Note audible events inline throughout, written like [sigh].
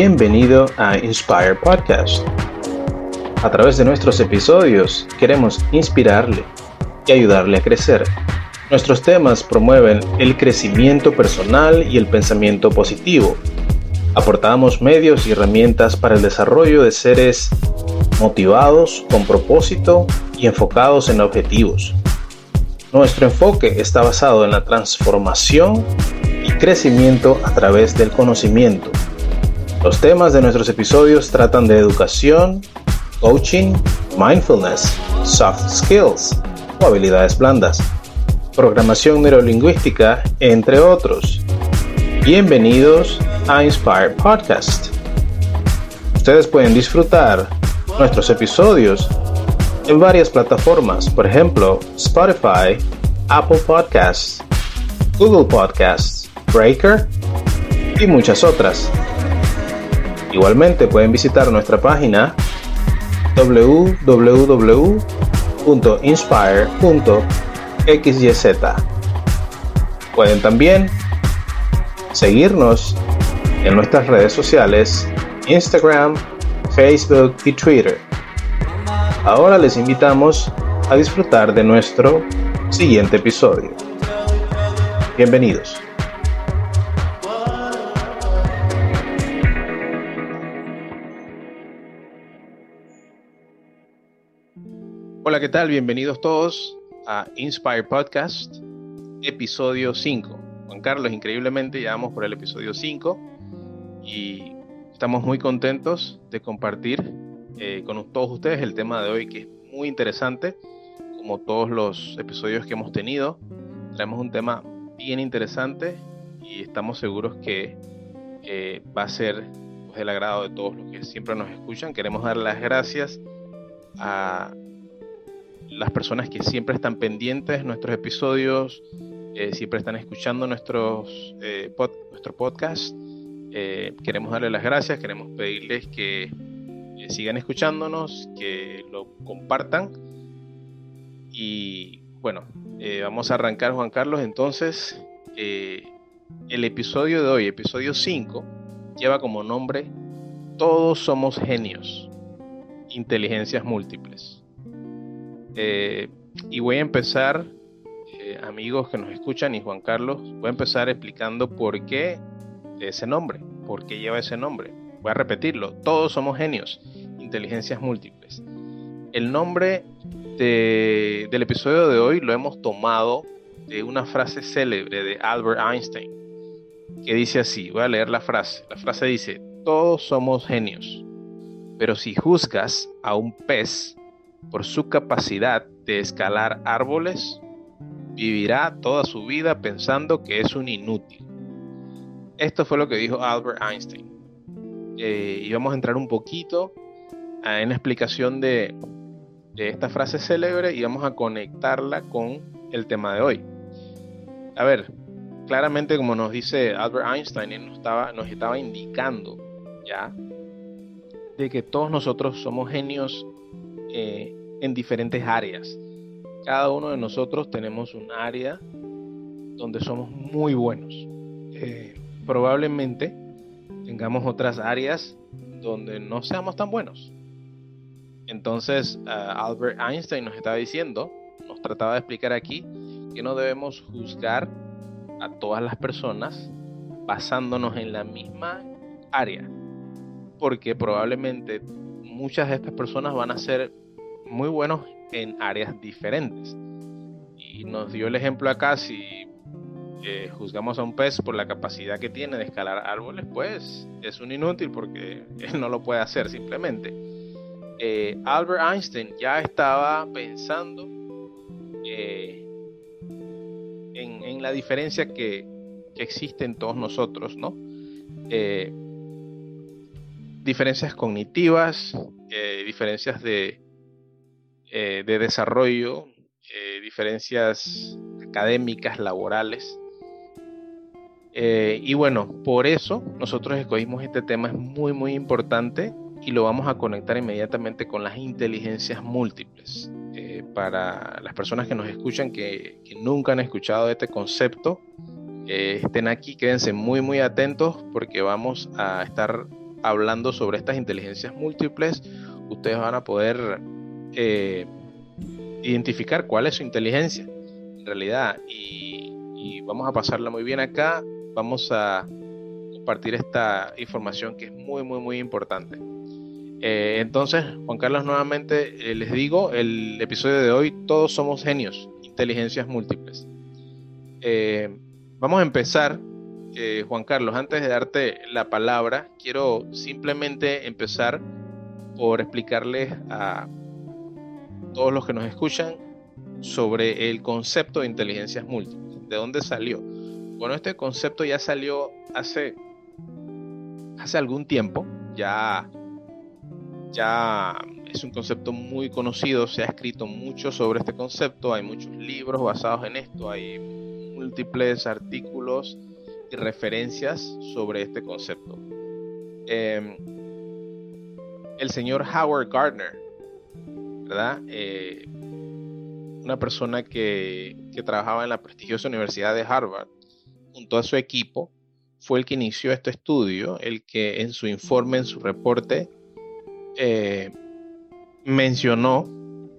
Bienvenido a Inspire Podcast. A través de nuestros episodios queremos inspirarle y ayudarle a crecer. Nuestros temas promueven el crecimiento personal y el pensamiento positivo. Aportamos medios y herramientas para el desarrollo de seres motivados, con propósito y enfocados en objetivos. Nuestro enfoque está basado en la transformación y crecimiento a través del conocimiento. Los temas de nuestros episodios tratan de educación, coaching, mindfulness, soft skills o habilidades blandas, programación neurolingüística, entre otros. Bienvenidos a Inspire Podcast. Ustedes pueden disfrutar nuestros episodios en varias plataformas, por ejemplo, Spotify, Apple Podcasts, Google Podcasts, Breaker y muchas otras. Igualmente pueden visitar nuestra página www.inspire.xyz. Pueden también seguirnos en nuestras redes sociales, Instagram, Facebook y Twitter. Ahora les invitamos a disfrutar de nuestro siguiente episodio. Bienvenidos. Hola, ¿qué tal? Bienvenidos todos a Inspire Podcast, episodio 5. Juan Carlos, increíblemente ya vamos por el episodio 5 y estamos muy contentos de compartir eh, con todos ustedes el tema de hoy que es muy interesante, como todos los episodios que hemos tenido. Traemos un tema bien interesante y estamos seguros que eh, va a ser pues, del agrado de todos los que siempre nos escuchan. Queremos dar las gracias a las personas que siempre están pendientes de nuestros episodios, eh, siempre están escuchando nuestros, nuestro podcast. queremos darles las gracias, queremos pedirles que sigan escuchándonos, que lo compartan. Y bueno, eh, vamos a arrancar Juan Carlos. Entonces, eh, el episodio de hoy, episodio 5, lleva como nombre Todos somos genios, inteligencias múltiples. Eh, y voy a empezar, amigos que nos escuchan y Juan Carlos, voy a empezar explicando por qué ese nombre, por qué lleva ese nombre. Voy a repetirlo, todos somos genios, inteligencias múltiples. El nombre del episodio de hoy lo hemos tomado de una frase célebre de Albert Einstein, que dice así, voy a leer la frase. La frase dice, todos somos genios, pero si juzgas a un pez por su capacidad de escalar árboles, vivirá toda su vida pensando que es un inútil. Esto fue lo que dijo Albert Einstein. Eh, y vamos a entrar un poquito en la explicación de, esta frase célebre y vamos a conectarla con el tema de hoy. A ver, claramente como nos dice Albert Einstein, él nos estaba, nos estaba indicando ya de que todos nosotros somos genios eh, en diferentes áreas. Cada uno de nosotros tenemos un área donde somos muy buenos. Eh, probablemente tengamos otras áreas donde no seamos tan buenos. Entonces, Albert Einstein nos estaba diciendo, nos trataba de explicar aquí, que no debemos juzgar a todas las personas basándonos en la misma área, porque probablemente muchas de estas personas van a ser muy buenos en áreas diferentes. Y nos dio el ejemplo acá, si eh, juzgamos a un pez por la capacidad que tiene de escalar árboles, pues es un inútil porque [laughs] él no lo puede hacer simplemente. Eh, Albert Einstein ya estaba pensando eh, en, la diferencia que, existe en todos nosotros, ¿no? Diferencias cognitivas, diferencias de, de desarrollo, diferencias académicas, laborales. y bueno, por eso nosotros escogimos este tema, es muy, muy importante y lo vamos a conectar inmediatamente con las inteligencias múltiples. Eh, para las personas que nos escuchan que, nunca han escuchado este concepto, eh, estén aquí, quédense muy muy atentos porque vamos a estar hablando sobre estas inteligencias múltiples, ustedes van a poder eh, identificar cuál es su inteligencia en realidad. Y, vamos a pasarla muy bien acá. Vamos a compartir esta información que es muy, muy, muy importante. Eh, entonces, Juan Carlos, nuevamente eh, les digo, el episodio de hoy, todos somos genios, inteligencias múltiples. Vamos a empezar, Juan Carlos, antes de darte la palabra, quiero simplemente empezar por explicarles a todos los que nos escuchan sobre el concepto de inteligencias múltiples. ¿De dónde salió? Bueno, este concepto ya salió hace, hace algún tiempo, ya ya es un concepto muy conocido, se ha escrito mucho sobre este concepto, hay muchos libros basados en esto, hay múltiples artículos y referencias sobre este concepto. Em, el señor Howard Gardner, ¿verdad? Eh, una persona que, trabajaba en la prestigiosa Universidad de Harvard, junto a su equipo, fue el que inició este estudio, el que en su informe, en su reporte, eh, mencionó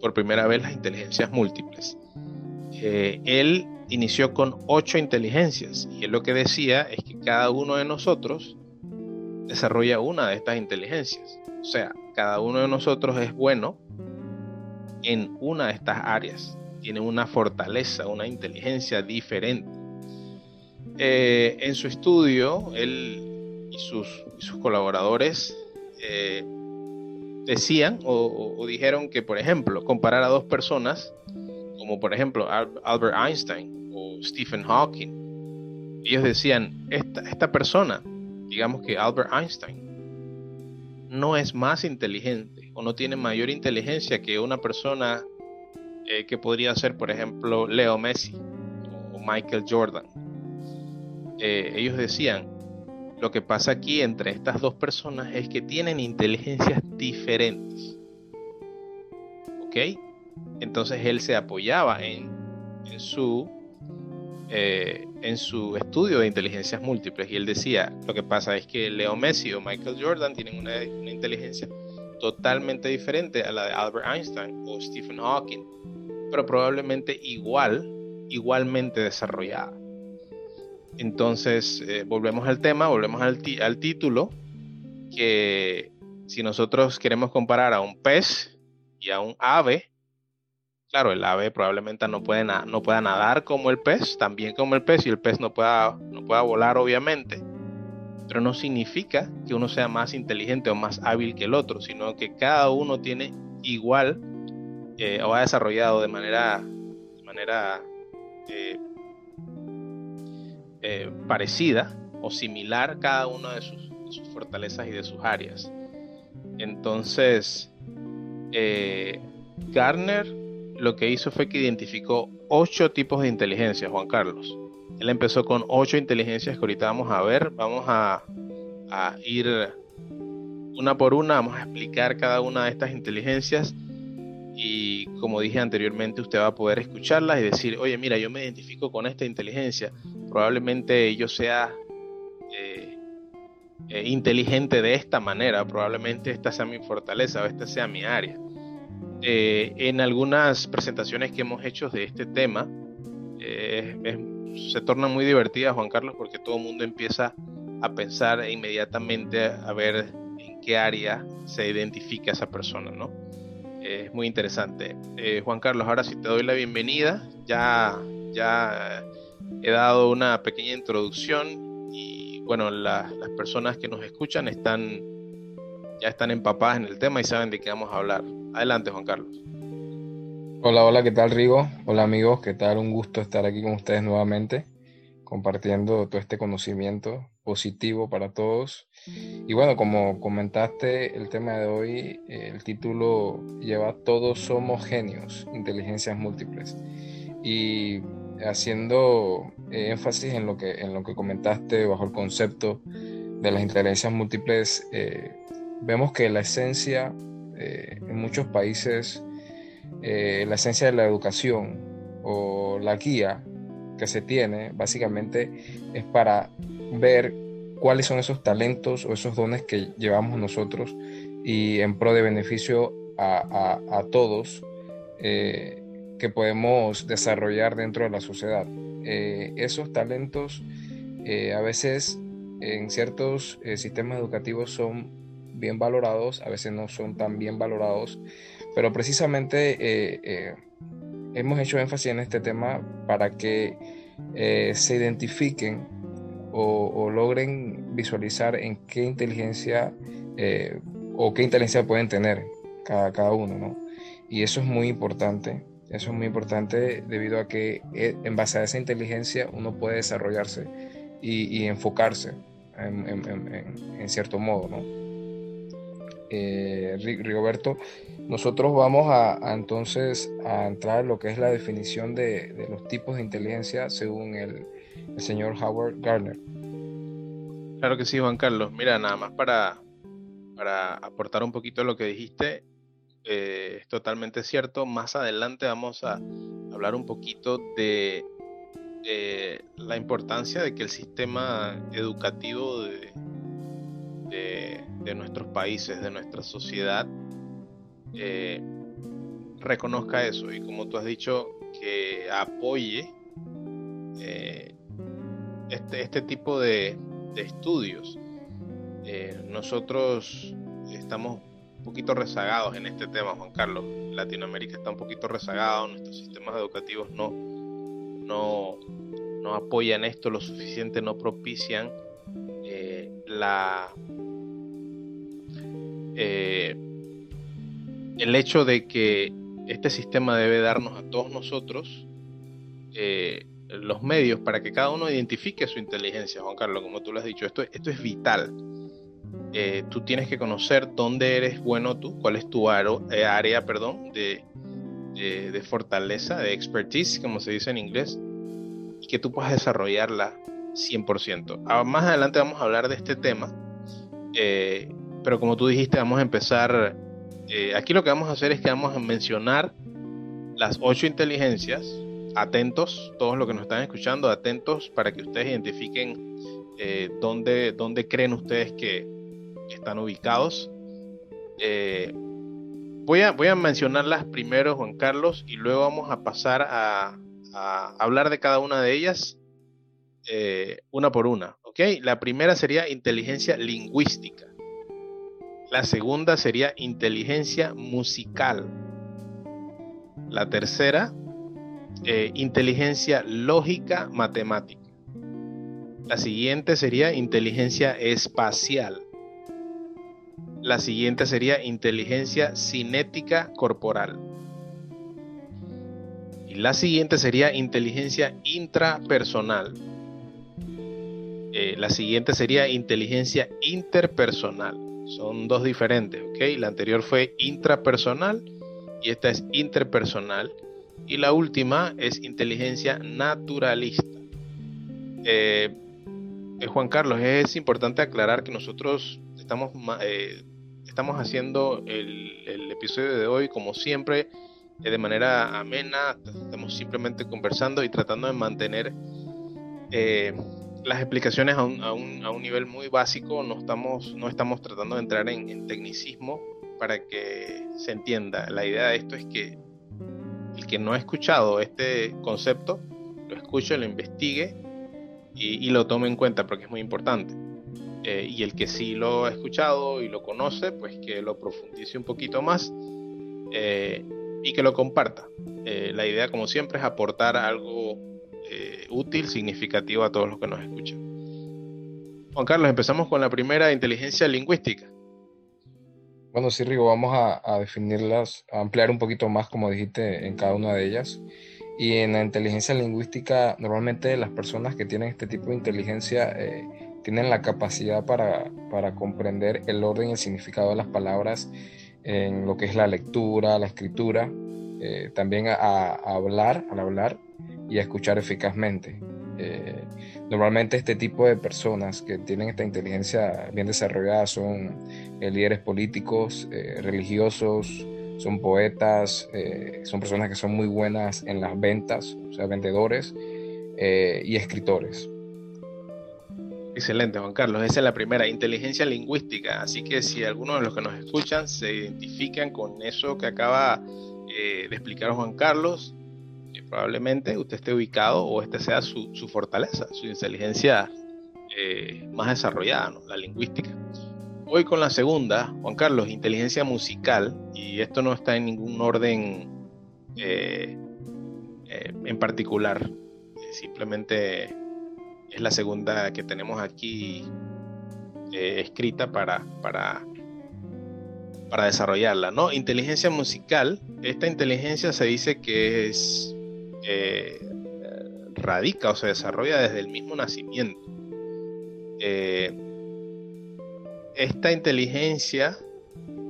por primera vez las inteligencias múltiples. Eh, él inició con ocho inteligencias y él lo que decía es que cada uno de nosotros desarrolla una de estas inteligencias. O sea, cada uno de nosotros es bueno en una de estas áreas. Tiene una fortaleza, una inteligencia diferente. Eh, en su estudio, él y sus, colaboradores decían o, dijeron que, por ejemplo, comparar a dos personas, como por ejemplo Albert Einstein o Stephen Hawking, ellos decían, esta, esta persona, digamos que Albert Einstein, no es más inteligente o no tiene mayor inteligencia que una persona eh, que podría ser, por ejemplo, Leo Messi o Michael Jordan. Eh, ellos decían, lo que pasa aquí entre estas dos personas es que tienen inteligencias diferentes. ¿Ok? Entonces él se apoyaba en, su, eh, en su estudio de inteligencias múltiples y él decía, lo que pasa es que Leo Messi o Michael Jordan tienen una, una inteligencia totalmente diferente a la de Albert Einstein o Stephen Hawking, pero probablemente igual, igualmente desarrollada. Entonces, eh, volvemos al tema, volvemos al, título, que si nosotros queremos comparar a un pez y a un ave, claro, el ave probablemente no, puede no pueda nadar como el pez, también como el pez, y el pez no pueda, no pueda volar, obviamente, pero no significa que uno sea más inteligente o más hábil que el otro, sino que cada uno tiene igual eh, o ha desarrollado de manera, de manera eh, eh, parecida o similar cada una de sus, fortalezas y de sus áreas. Entonces, Garner lo que hizo fue que identificó ocho tipos de inteligencia, Juan Carlos. Él empezó con ocho inteligencias que ahorita vamos a ver. Vamos a, ir una por una, vamos a explicar cada una de estas inteligencias y como dije anteriormente, usted va a poder escucharlas y decir, oye, mira, yo me identifico con esta inteligencia, probablemente yo sea eh, eh, inteligente de esta manera, probablemente esta sea mi fortaleza o esta sea mi área. Eh, en algunas presentaciones que hemos hecho de este tema, se torna muy divertida, Juan Carlos, porque todo el mundo empieza a pensar inmediatamente a ver en qué área se identifica esa persona, ¿no? es muy interesante. Eh, Juan Carlos, ahora sí te doy la bienvenida. Ya, ya he dado una pequeña introducción y bueno, las personas que nos escuchan están ya están empapadas en el tema y saben de qué vamos a hablar. Adelante, Juan Carlos. Hola, hola, ¿qué tal, Rigo? Hola, amigos, ¿qué tal? Un gusto estar aquí con ustedes nuevamente, compartiendo todo este conocimiento positivo para todos. Y bueno, como comentaste, el tema de hoy, el título lleva Todos somos genios, inteligencias múltiples. Y haciendo énfasis en lo que, en lo que comentaste bajo el concepto de las inteligencias múltiples, eh, vemos que la esencia eh, en muchos países, eh, la esencia de la educación o la guía que se tiene básicamente es para ver cuáles son esos talentos o esos dones que llevamos nosotros y en pro de beneficio a, todos eh, que podemos desarrollar dentro de la sociedad. Eh, esos talentos a veces en ciertos sistemas educativos son bien valorados, a veces no son tan bien valorados, pero precisamente hemos hecho énfasis en este tema para que se identifiquen o, logren visualizar en qué inteligencia eh, o qué inteligencia pueden tener cada, cada uno, ¿no? Y eso es muy importante, eso es muy importante debido a que eh, en base a esa inteligencia uno puede desarrollarse y, enfocarse en, cierto modo, ¿no? Eh, Rigoberto, nosotros vamos a, entonces a entrar en lo que es la definición de, los tipos de inteligencia según el, señor Howard Gardner. Claro que sí, Juan Carlos. Mira, nada más para, para aportar un poquito lo que dijiste, eh, es totalmente cierto. Más adelante vamos a hablar un poquito de la importancia de que el sistema educativo de, de, nuestros países, de nuestra sociedad, eh, reconozca eso y como tú has dicho, que apoye eh, este, este tipo de, estudios. Eh, nosotros estamos un poquito rezagados en este tema, Juan Carlos. Latinoamérica está un poquito rezagado, nuestros sistemas educativos no, no, no apoyan esto lo suficiente, no propician la eh, el hecho de que este sistema debe darnos a todos nosotros los medios para que cada uno identifique su inteligencia, Juan Carlos, como tú lo has dicho, esto, esto es vital. Eh, tú tienes que conocer dónde eres bueno tú, cuál es tu eh, área perdón, de, de, fortaleza, de expertise, como se dice en inglés, y que tú puedas desarrollarla 100%. Ah, más adelante vamos a hablar de este tema, eh, pero como tú dijiste, vamos a empezar, aquí lo que vamos a hacer es que vamos a mencionar las ocho inteligencias atentos, todos los que nos están escuchando, atentos para que ustedes identifiquen eh, dónde, dónde, creen ustedes que, están ubicados. Eh, voy, a, voy a mencionarlas primero, Juan Carlos, y luego vamos a pasar a, hablar de cada una de ellas eh, una por una. La primera sería inteligencia lingüística. La segunda sería inteligencia musical. La tercera, eh, inteligencia lógica matemática. La siguiente sería inteligencia espacial. La siguiente sería inteligencia cinética corporal. Y la siguiente sería inteligencia intrapersonal. Eh, la siguiente sería inteligencia interpersonal. Son dos diferentes, ¿ok? La anterior fue intrapersonal y esta es interpersonal. Y la última es inteligencia naturalista. Eh, eh, Juan Carlos, es importante aclarar que nosotros estamos, eh, estamos haciendo el, episodio de hoy como siempre de manera amena, estamos simplemente conversando y tratando de mantener las explicaciones a un, a, un, a un, nivel muy básico, no estamos, no estamos tratando de entrar en, tecnicismo para que se entienda. La idea de esto es que el que no ha escuchado este concepto, lo escuche, lo investigue y, lo tome en cuenta porque es muy importante. Eh, y el que sí lo ha escuchado y lo conoce, pues que lo profundice un poquito más eh, y que lo comparta. Eh, la idea, como siempre, es aportar algo útil, significativo a todos los que nos escuchan. Juan Carlos, empezamos con la primera inteligencia lingüística. Bueno, sí, Rigo, vamos a, definirlas, a ampliar un poquito más, como dijiste, en cada una de ellas. Y en la inteligencia lingüística, normalmente las personas que tienen este tipo de inteligencia eh, tienen la capacidad para, comprender el orden y el significado de las palabras en lo que es la lectura, la escritura, eh, también a, hablar, al hablar y escuchar eficazmente. Eh, Normalmente este tipo de personas que tienen esta inteligencia bien desarrollada son eh, líderes políticos, eh, religiosos, son poetas, son personas que son muy buenas en las ventas, o sea, vendedores y escritores. Excelente, Juan Carlos. Esa es la primera, inteligencia lingüística. Así que si algunos de los que nos escuchan se identifican con eso que acaba de explicar Juan Carlos, probablemente usted esté ubicado o este sea su, fortaleza, su inteligencia eh, más desarrollada, la lingüística. Voy con la segunda, Juan Carlos, inteligencia musical, y esto no está en ningún orden en particular, simplemente es la segunda que tenemos aquí eh, escrita para, para, para desarrollarla, ¿no? Inteligencia musical. Esta inteligencia se dice que es eh, radica o se desarrolla desde el mismo nacimiento. Eh, esta inteligencia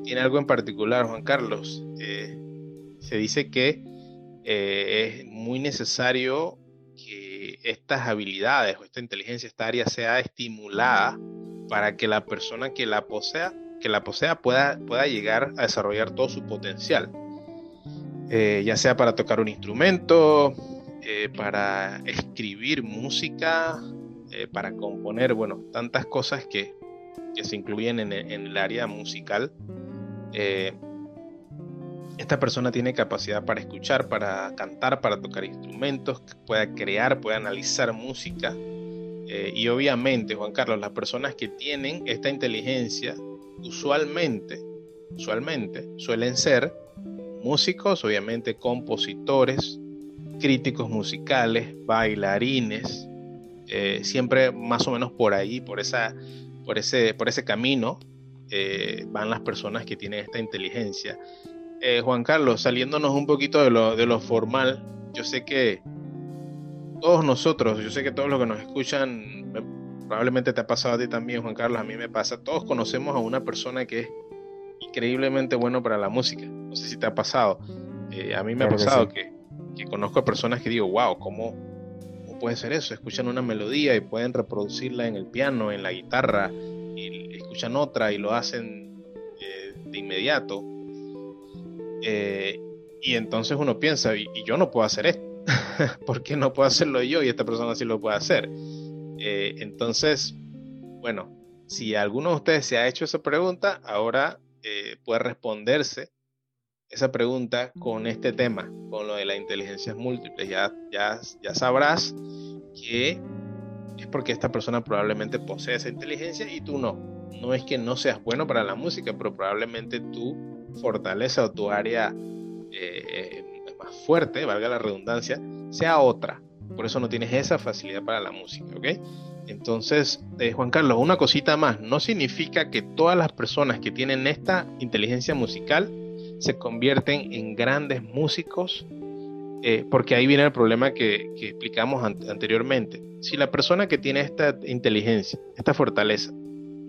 tiene algo en particular, Juan Carlos. se dice que es muy necesario estas habilidades o esta inteligencia, esta área sea estimulada para que la persona que la posea, que la posea pueda, pueda llegar a desarrollar todo su potencial. Eh, ya sea para tocar un instrumento, eh, para escribir música, eh, para componer, bueno, tantas cosas que, se incluyen en, el área musical esta persona tiene capacidad para escuchar, para cantar, para tocar instrumentos, pueda crear, puede analizar música. Y obviamente, Juan Carlos, las personas que tienen esta inteligencia usualmente, usualmente suelen ser músicos, obviamente compositores, críticos musicales, bailarines, eh, siempre más o menos por ahí, por, esa, por, ese, por ese camino, eh, van las personas que tienen esta inteligencia. Eh, Juan Carlos, saliéndonos un poquito de lo, de lo formal, yo sé que todos nosotros, yo sé que todos los que nos escuchan, probablemente te ha pasado a ti también, Juan Carlos, a mí me pasa, todos conocemos a una persona que es increíblemente bueno para la música. No sé si te ha pasado. Eh, a mí me ha pasado que, conozco a personas que digo, wow, ¿cómo, puede ser eso? Escuchan una melodía y pueden reproducirla en el piano, en la guitarra, y escuchan otra y lo hacen eh, de inmediato. Eh, y entonces uno piensa, y, yo no puedo hacer esto, [laughs] ¿por qué no puedo hacerlo yo y esta persona sí lo puede hacer? Entonces, bueno, si alguno de ustedes se ha hecho esa pregunta, ahora eh, puede responderse esa pregunta con este tema, con lo de las inteligencias múltiples. Ya, ya, ya sabrás que es porque esta persona probablemente posee esa inteligencia y tú no. No es que no seas bueno para la música, pero probablemente tú fortaleza o tu área eh, más fuerte, valga la redundancia, sea otra. Por eso no tienes esa facilidad para la música, ¿ok? Entonces, eh, Juan Carlos, una cosita más. No significa que todas las personas que tienen esta inteligencia musical se convierten en grandes músicos, eh, porque ahí viene el problema que, que explicamos anteriormente. Si la persona que tiene esta inteligencia, esta fortaleza,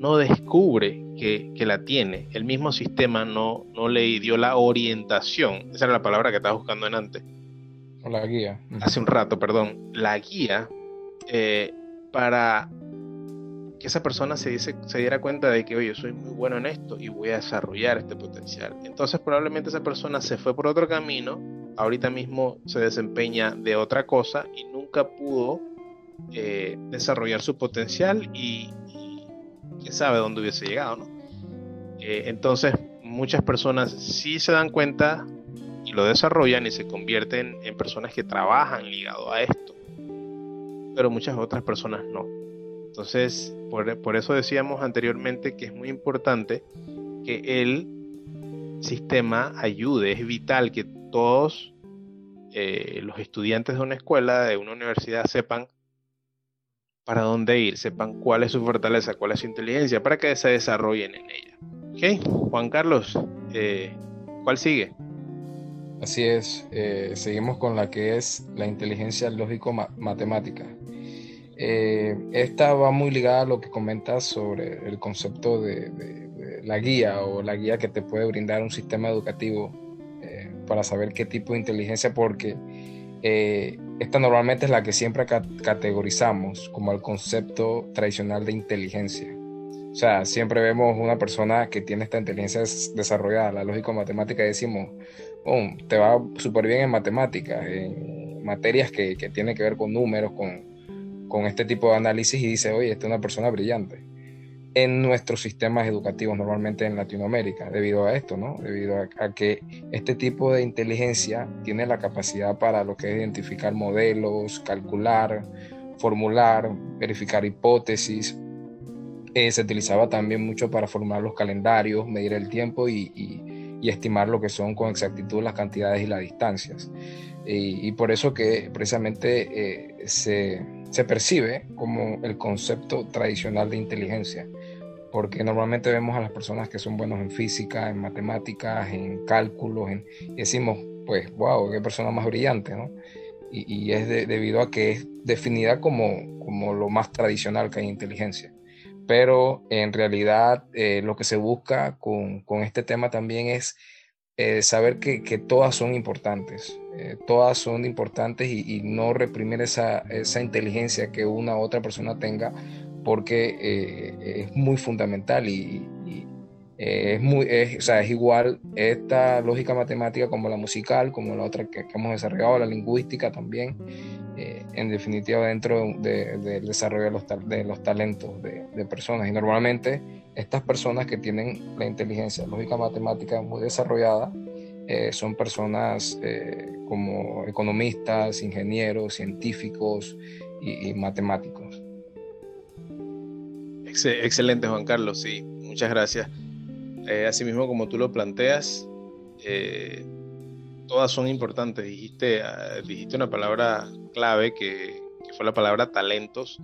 no descubre que, la tiene. El mismo sistema no, no le dio la orientación. Esa era la palabra que estaba buscando en antes. O la guía. Hace un rato, perdón. La guía eh, para que esa persona se, dice, se diera cuenta de que, oye, soy muy bueno en esto y voy a desarrollar este potencial. Entonces probablemente esa persona se fue por otro camino, ahorita mismo se desempeña de otra cosa y nunca pudo eh, desarrollar su potencial y, quién sabe dónde hubiese llegado, ¿no? Eh, entonces, muchas personas sí se dan cuenta y lo desarrollan y se convierten en personas que trabajan ligado a esto, pero muchas otras personas no. Entonces, por, eso decíamos anteriormente que es muy importante que el sistema ayude, es vital que todos eh, los estudiantes de una escuela, de una universidad, sepan para dónde ir, sepan cuál es su fortaleza, cuál es su inteligencia, para que se desarrollen en ella. ¿Ok? Juan Carlos, eh, ¿cuál sigue? Así es, eh, seguimos con la que es la inteligencia lógico-matemática. Eh, esta va muy ligada a lo que comentas sobre el concepto de, la guía o la guía que te puede brindar un sistema educativo para saber qué tipo de inteligencia, porque esta normalmente es la que siempre categorizamos como el concepto tradicional de inteligencia. O sea, siempre vemos una persona que tiene esta inteligencia desarrollada, la lógica matemática, y decimos, oh, te va súper bien en matemáticas, en materias que, que tienen que ver con números, con, con este tipo de análisis y dice, oye, esta es una persona brillante en nuestros sistemas educativos normalmente en Latinoamérica, debido a esto, ¿no? Debido a, que este tipo de inteligencia tiene la capacidad para lo que es identificar modelos, calcular, formular, verificar hipótesis. Eh, se utilizaba también mucho para formar los calendarios, medir el tiempo y, estimar lo que son con exactitud las cantidades y las distancias. Y, por eso que precisamente eh, se, se percibe como el concepto tradicional de inteligencia porque normalmente vemos a las personas que son buenos en física, en matemáticas, en cálculos, y decimos, pues, wow, qué persona más brillante, ¿no? Y, es debido a que es definida como, como lo más tradicional que hay inteligencia. Pero en realidad eh, lo que se busca con, con, este tema también es eh, saber que, todas son importantes, eh, todas son importantes y, no reprimir esa, esa inteligencia que una u otra persona tenga porque eh, es muy fundamental y, es, muy, o sea, es igual esta lógica matemática como la musical, como la otra que, hemos desarrollado, la lingüística también, en definitiva dentro del desarrollo de los, de los talentos de, personas. Y normalmente estas personas que tienen la inteligencia lógica matemática muy desarrollada, son personas como economistas, ingenieros, científicos y matemáticos excelente, Juan Carlos, sí, muchas gracias. Eh, asimismo, como tú lo planteas, eh, todas son importantes. Dijiste, ah, dijiste una palabra clave que, fue la palabra talentos.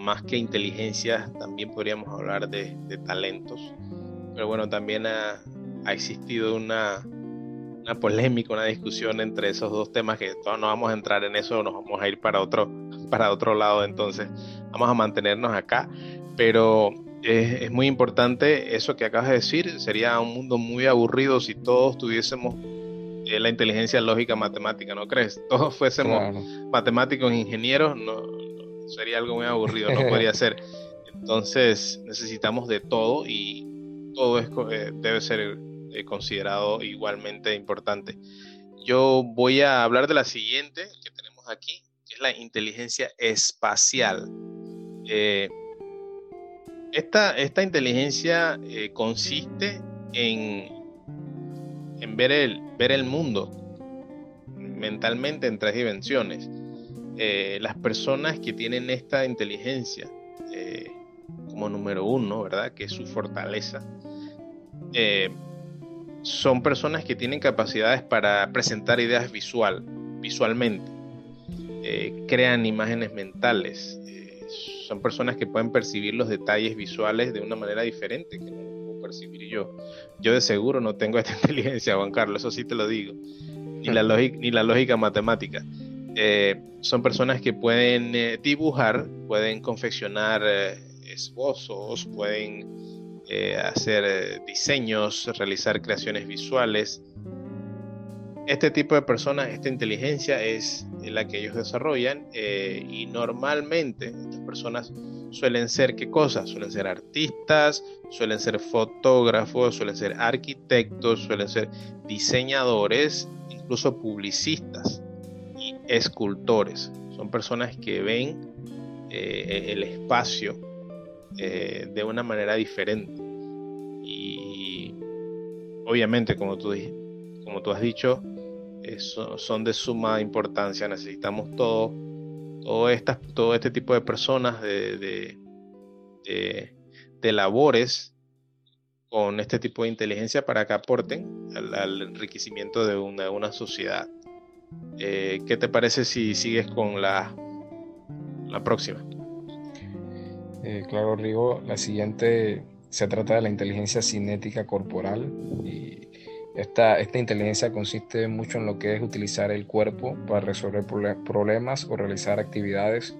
Más que inteligencia, también podríamos hablar de, talentos. Pero bueno, también ha, existido una, una polémica, una discusión entre esos dos temas que todos no vamos a entrar en eso, nos vamos a ir para otro, para otro lado, entonces vamos a mantenernos acá, pero es, muy importante eso que acabas de decir, sería un mundo muy aburrido si todos tuviésemos eh, la inteligencia lógica matemática, ¿no crees? [laughs] Todos fuésemos matemáticos, ingenieros, no, sería algo muy aburrido, no podría ser. Entonces necesitamos de todo y todo es, eh, debe ser eh, considerado igualmente importante. Yo voy a hablar de la siguiente que tenemos aquí, es la inteligencia espacial. Eh, esta, esta, inteligencia eh, consiste en, en ver, el, ver el mundo mentalmente en tres dimensiones. Eh, las personas que tienen esta inteligencia como número uno, ¿verdad? Que es su fortaleza, son personas que tienen capacidades para presentar ideas visual, visualmente. Eh, crean imágenes mentales. Eh, son personas que pueden percibir los detalles visuales de una manera diferente que no puedo percibir yo. Yo de seguro no tengo esta [laughs] inteligencia, Juan Carlos, eso sí te lo digo. Ni la, ni la lógica matemática. Eh, son personas que pueden dibujar, pueden confeccionar esbozos, pueden hacer diseños, realizar creaciones visuales, este tipo de personas, esta inteligencia es la que ellos desarrollan eh, y normalmente estas personas suelen ser qué cosas? Suelen ser artistas, suelen ser fotógrafos, suelen ser arquitectos, suelen ser diseñadores, incluso publicistas escultores. Son personas que ven eh, el espacio eh, de una manera diferente. Y obviamente, como tú, como tú has dicho, son de suma importancia. Necesitamos todo, todo, todo este tipo de personas, de, de, labores con este tipo de inteligencia para que aporten al, enriquecimiento de una, una sociedad. Eh, ¿Qué te parece si sigues con la, la próxima? Eh, claro, Rigo, la siguiente se trata de la inteligencia cinética corporal y esta, esta inteligencia consiste mucho en lo que es utilizar el cuerpo para resolver problemas o realizar actividades.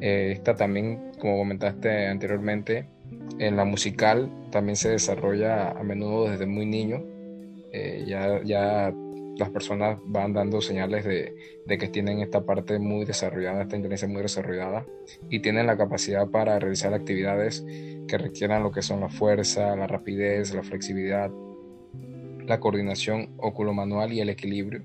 Eh, esta también, como comentaste anteriormente, en la musical también se desarrolla a menudo desde muy niño. Eh, ya, ya las personas van dando señales de, que tienen esta parte muy desarrollada, esta inteligencia muy desarrollada y tienen la capacidad para realizar actividades que requieran lo que son la fuerza, la rapidez, la flexibilidad, la coordinación oculomanual y el equilibrio.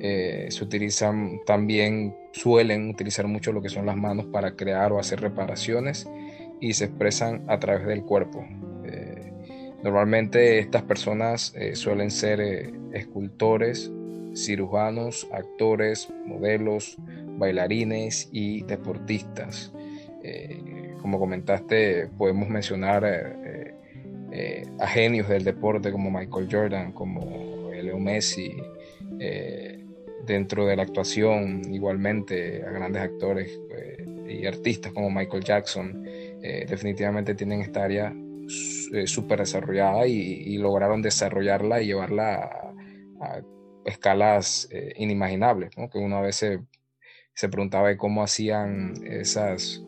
eh, se utilizan también, suelen utilizar mucho lo que son las manos para crear o hacer reparaciones y se expresan a través del cuerpo. Eh, normalmente estas personas eh, suelen ser escultores, cirujanos, actores, modelos, bailarines y deportistas. como comentaste, podemos mencionar a genios del deporte como Michael Jordan, como Leo Messi, dentro de la actuación, igualmente a grandes actores eh, y artistas como Michael Jackson, eh, definitivamente tienen esta área eh, súper desarrollada y, lograron desarrollarla y llevarla a, escalas inimaginables, que uno a veces se preguntaba de cómo hacían esas,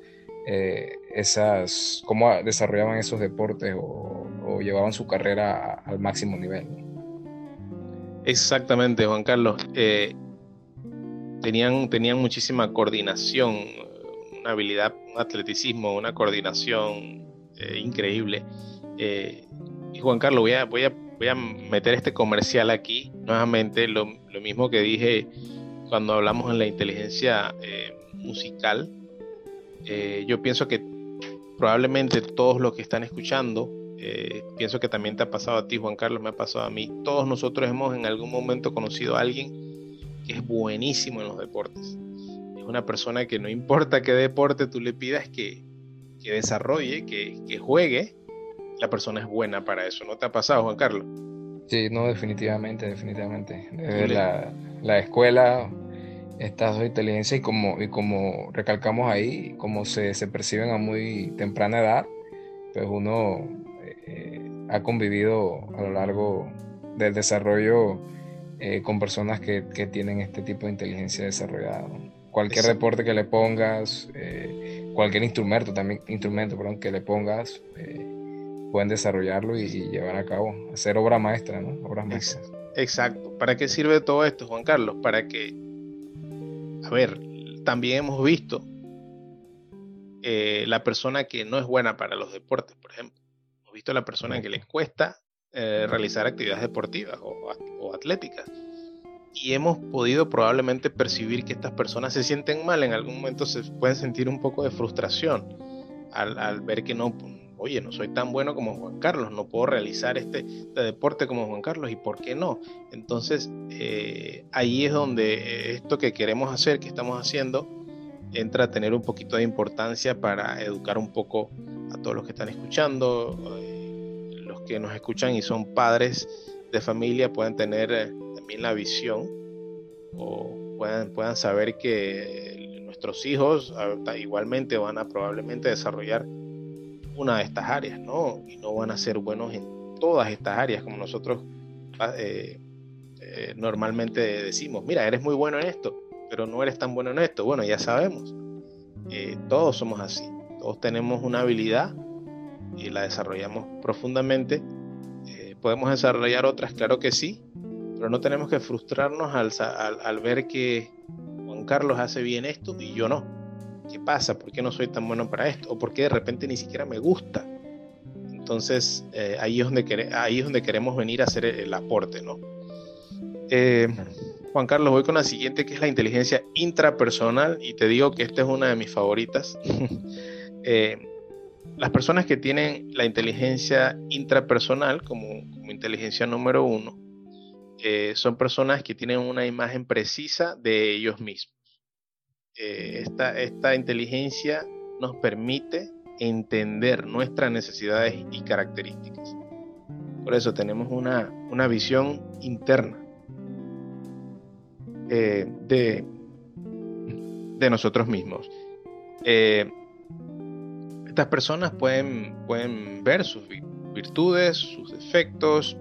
esas, cómo desarrollaban esos deportes o, llevaban su carrera al máximo nivel. Exactamente, Juan Carlos tenían, tenían muchísima coordinación, una habilidad, un atleticismo, una coordinación eh, increíble. Eh, y Juan Carlos, voy a, meter este comercial aquí nuevamente, lo, mismo que dije cuando hablamos en la inteligencia eh, musical. yo pienso que probablemente todos los que están escuchando, pienso que también te ha pasado a ti, Juan Carlos, me ha pasado a mí, todos nosotros hemos en algún momento conocido a alguien es buenísimo en los deportes. Es una persona que no importa qué deporte tú le pidas que, desarrolle, que, juegue, la persona es buena para eso. ¿No te ha pasado, Juan Carlos? Sí, no, definitivamente, definitivamente. Desde la, escuela, estas dos inteligencias y como, y como recalcamos ahí, como se, perciben a muy temprana edad, pues uno eh, ha convivido a lo largo del desarrollo eh, con personas que, tienen este tipo de inteligencia desarrollada. Cualquier deporte que le pongas, eh, cualquier instrumento también, instrumento perdón, que le pongas, eh, pueden desarrollarlo y, llevar a cabo, hacer obra maestra, ¿no? Obras maestras. Exacto. ¿Para qué sirve todo esto, Juan Carlos? Para que, a ver, también hemos visto la persona que no es buena para los deportes, por ejemplo. Hemos visto la persona que le cuesta eh, realizar actividades deportivas o, atléticas. Y hemos podido probablemente percibir que estas personas se sienten mal, en algún momento se pueden sentir un poco de frustración al, ver que no, oye, no soy tan bueno como Juan Carlos, no puedo realizar este, este deporte como Juan Carlos, ¿y por qué no? Entonces, eh, ahí es donde esto que queremos hacer, que estamos haciendo, entra a tener un poquito de importancia para educar un poco a todos los que están escuchando, eh, que nos escuchan y son padres de familia puedan tener eh, la visión o puedan, puedan saber que nuestros hijos igualmente van a probablemente desarrollar una de estas áreas, ¿no? No van a ser buenos en todas estas áreas como nosotros ah, eh, eh, normalmente decimos, mira, eres muy bueno en esto, pero no eres tan bueno en esto. Bueno, ya sabemos, todos somos así, todos tenemos una habilidad y la desarrollamos profundamente. Eh, ¿Podemos desarrollar otras? Claro que sí, pero no tenemos que frustrarnos al, al, ver que Juan Carlos hace bien esto y yo no. ¿Qué pasa? ¿Por qué no soy tan bueno para esto? ¿O por qué de repente ni siquiera me gusta? Entonces, eh, ahí, es donde ahí es donde queremos venir a hacer el, aporte, ¿no? Eh, Juan Carlos, voy con la siguiente, que es la inteligencia intrapersonal, y te digo que esta es una de mis favoritas. [laughs] Las personas que tienen la inteligencia intrapersonal como, inteligencia número uno eh, son personas que tienen una imagen precisa de ellos mismos. Eh, esta, inteligencia nos permite entender nuestras necesidades y características. Por eso tenemos una, visión interna eh, de, de, nosotros mismos. Estas personas pueden, pueden ver sus virtudes, sus defectos.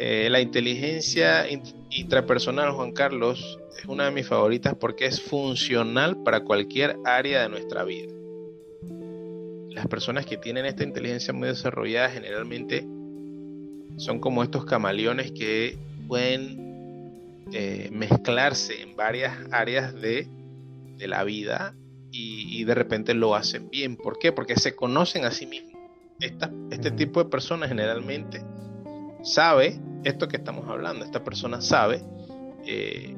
Eh, la inteligencia intrapersonal, Juan Carlos, es una de mis favoritas porque es funcional para cualquier área de nuestra vida. Las personas que tienen esta inteligencia muy desarrollada generalmente son como estos camaleones que pueden eh, mezclarse en varias áreas de, de la vida y, de repente lo hacen bien. ¿Por qué? Porque se conocen a sí mismos. este tipo de personas generalmente sabe esto que estamos hablando. Esta persona sabe eh,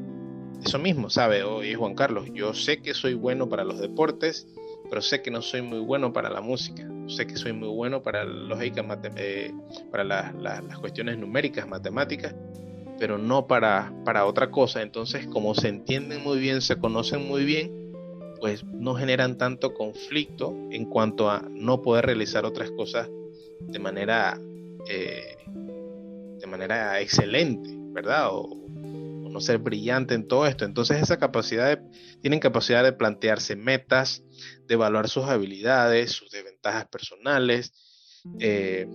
eso mismo, sabe, oye Juan Carlos, yo sé que soy bueno para los deportes, pero sé que no soy muy bueno para la música. Sé que soy muy bueno para lógica, eh, para las cuestiones numéricas, matemáticas, pero no para, para otra cosa. Entonces, como se entienden muy bien, se conocen muy bien, pues no generan tanto conflicto en cuanto a no poder realizar otras cosas de manera, eh, de manera excelente, ¿verdad? O, no ser brillante en todo esto. Entonces esa capacidad tienen capacidad de plantearse metas, de evaluar sus habilidades, sus desventajas personales, eh,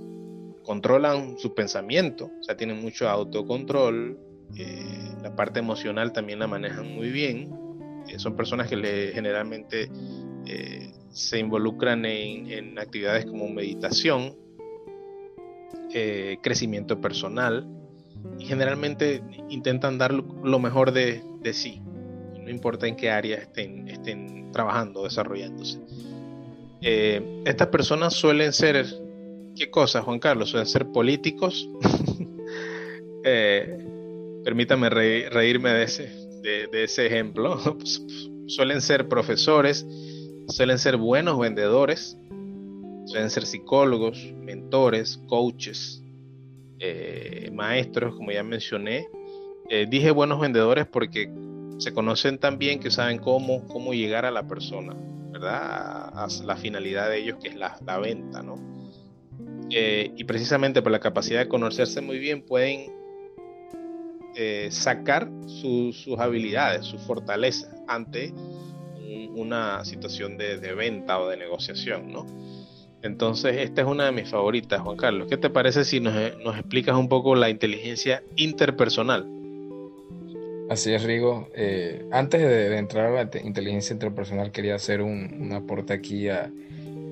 controlan su pensamiento, o sea, tienen mucho autocontrol, eh, la parte emocional también la manejan muy bien, eh, son personas que le, generalmente se involucran en, actividades como meditación, crecimiento personal, y generalmente intentan dar lo mejor de, sí, no importa en qué área estén, estén trabajando, desarrollándose. Eh, estas personas suelen ser, ¿qué cosas, Juan Carlos? Suelen ser políticos. [laughs] eh, permítame reírme de ese, de, ese ejemplo. [laughs] suelen ser profesores, suelen ser buenos vendedores, suelen ser psicólogos, mentores, coaches, eh, maestros, como ya mencioné. Eh, dije buenos vendedores porque se conocen tan bien que saben cómo, cómo llegar a la persona, ¿verdad? A, la finalidad de ellos, que es la, venta, ¿no? Eh, y precisamente por la capacidad de conocerse muy bien pueden sacar sus habilidades, sus fortalezas ante una situación de, de, venta o de negociación, ¿no? Entonces, esta es una de mis favoritas, Juan Carlos. ¿Qué te parece si nos, explicas un poco la inteligencia interpersonal? Así es, Rigo. Eh, antes de, entrar a la inteligencia interpersonal, quería hacer un, aporte aquí a,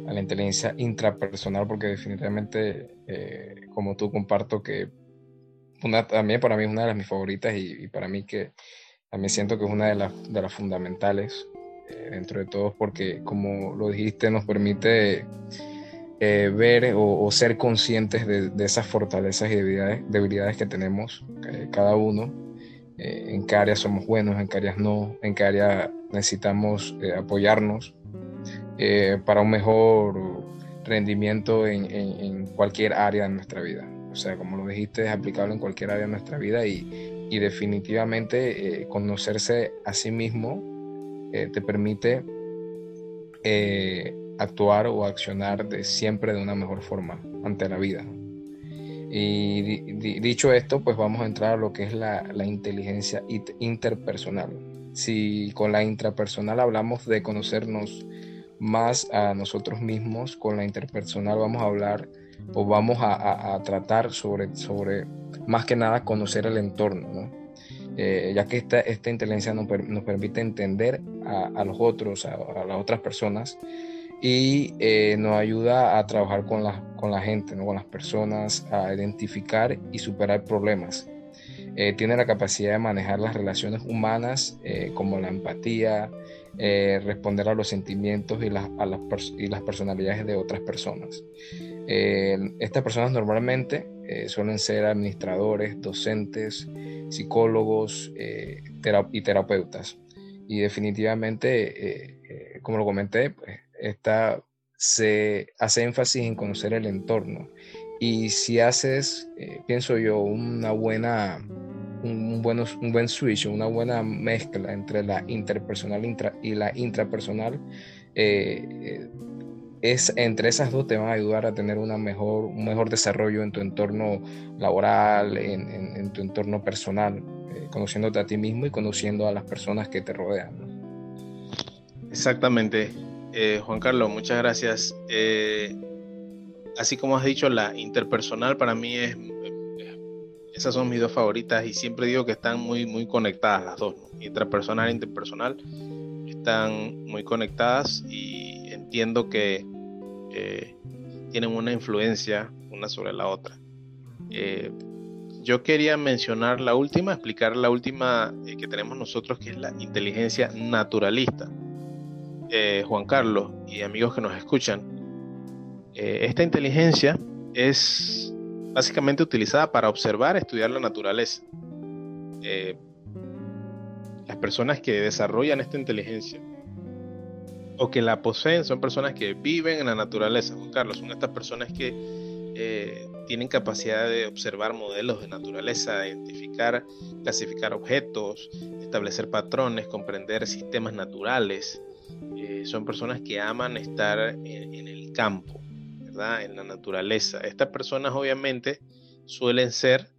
la inteligencia intrapersonal, porque definitivamente, eh, como tú, comparto que una, también para mí es una de mis favoritas y, para mí que también siento que es una de las, de las fundamentales eh, dentro de todos, porque como lo dijiste, nos permite eh, ver o, ser conscientes de, esas fortalezas y debilidades, que tenemos eh, cada uno, eh, en qué áreas somos buenos, en qué áreas no, en qué áreas necesitamos apoyarnos para un mejor rendimiento en, cualquier área de nuestra vida. O sea, como lo dijiste, es aplicable en cualquier área de nuestra vida y, y definitivamente conocerse a sí mismo te permite actuar o accionar de siempre de una mejor forma ante la vida. Y dicho esto, pues vamos a entrar a lo que es la, inteligencia interpersonal. Si con la intrapersonal hablamos de conocernos más a nosotros mismos, con la interpersonal vamos a hablar o vamos a, tratar sobre, sobre, más que nada, conocer el entorno, eh, ya que esta, esta inteligencia nos, permite entender a, los otros, a, a, las otras personas, y eh, nos ayuda a trabajar con la, con la gente, ¿no? con las personas, a identificar y superar problemas. Eh, tiene la capacidad de manejar las relaciones humanas eh, como la empatía, responder a los sentimientos y, las, a las y las personalidades de otras personas. estas personas normalmente suelen ser administradores, docentes, psicólogos y terapeutas. Y definitivamente, como lo comenté, pues, esta se hace énfasis en conocer el entorno. Y si haces, eh, pienso yo, una buena, un, un buen switch, una buena mezcla entre la interpersonal y la intrapersonal, eh, eh, es, entre esas dos te van a ayudar a tener una mejor, un mejor desarrollo en tu entorno laboral, en, tu entorno personal, conociéndote a ti mismo y conociendo a las personas que te rodean. Exactamente. Eh, Juan Carlos, muchas gracias. Eh, así como has dicho, la interpersonal para mí es, esas son mis dos favoritas y siempre digo que están muy, muy conectadas las dos, intrapersonal e interpersonal, están muy conectadas y entiendo que eh, tienen una influencia una sobre la otra. yo quería mencionar la última, explicar la última que tenemos nosotros, que es la inteligencia naturalista. Eh, Juan Carlos y amigos que nos escuchan, eh, esta inteligencia es básicamente utilizada para observar, estudiar la naturaleza. las personas que desarrollan esta inteligencia o que la poseen son personas que viven en la naturaleza, Juan Carlos, son estas personas que eh, tienen capacidad de observar modelos de naturaleza, identificar, clasificar objetos, establecer patrones, comprender sistemas naturales. Eh, son personas que aman estar en, el campo, ¿verdad? en la naturaleza. Estas personas obviamente suelen ser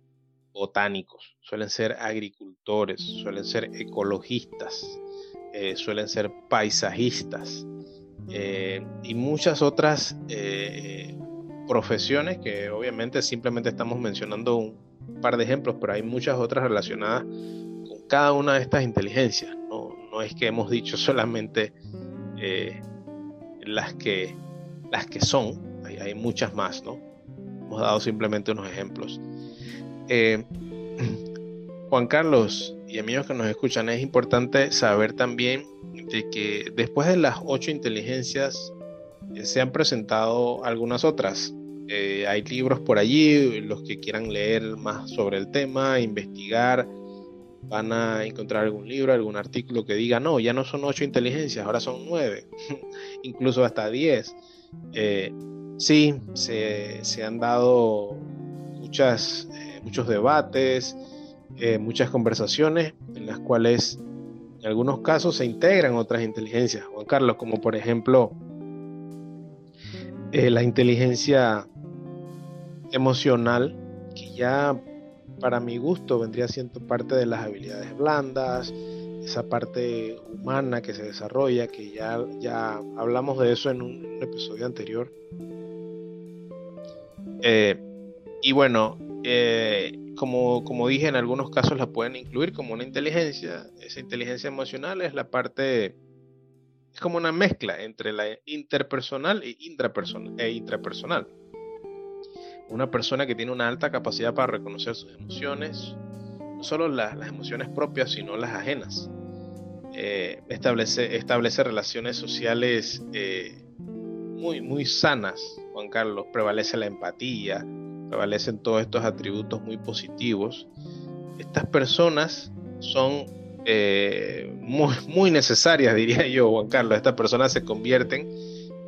botánicos, suelen ser agricultores, suelen ser ecologistas, eh, suelen ser paisajistas y muchas otras profesiones que obviamente simplemente estamos mencionando un par de ejemplos, pero hay muchas otras relacionadas con cada una de estas inteligencias. No, es que hemos dicho solamente eh, las, que, las que son, hay, muchas más, ¿no? Hemos dado simplemente unos ejemplos. Eh, [clears throat] Juan Carlos y amigos que nos escuchan, es importante saber también de que después de las ocho inteligencias se han presentado algunas otras. Eh, hay libros por allí, los que quieran leer más sobre el tema, investigar, van a encontrar algún libro, algún artículo que diga, no, ya no son ocho inteligencias, ahora son nueve, [laughs] incluso hasta diez. Eh, sí, se, han dado muchas, eh, muchos debates, muchas conversaciones en las cuales en algunos casos se integran otras inteligencias, Juan Carlos, como por ejemplo eh, la inteligencia emocional, que ya para mi gusto vendría siendo parte de las habilidades blandas, esa parte humana que se desarrolla, que ya, ya hablamos de eso en un, episodio anterior. Eh, y bueno, eh, como, como dije, en algunos casos la pueden incluir como una inteligencia. Esa inteligencia emocional es la parte es como una mezcla entre la interpersonal e intrapersonal, e intrapersonal. Una persona que tiene una alta capacidad para reconocer sus emociones, no solo las, emociones propias, sino las ajenas. Eh, establece, establece relaciones sociales eh, muy, muy sanas, Juan Carlos. Prevalece la empatía, prevalecen todos estos atributos muy positivos. Estas personas son eh, muy, muy necesarias, [laughs] diría yo, Juan Carlos. Estas personas se convierten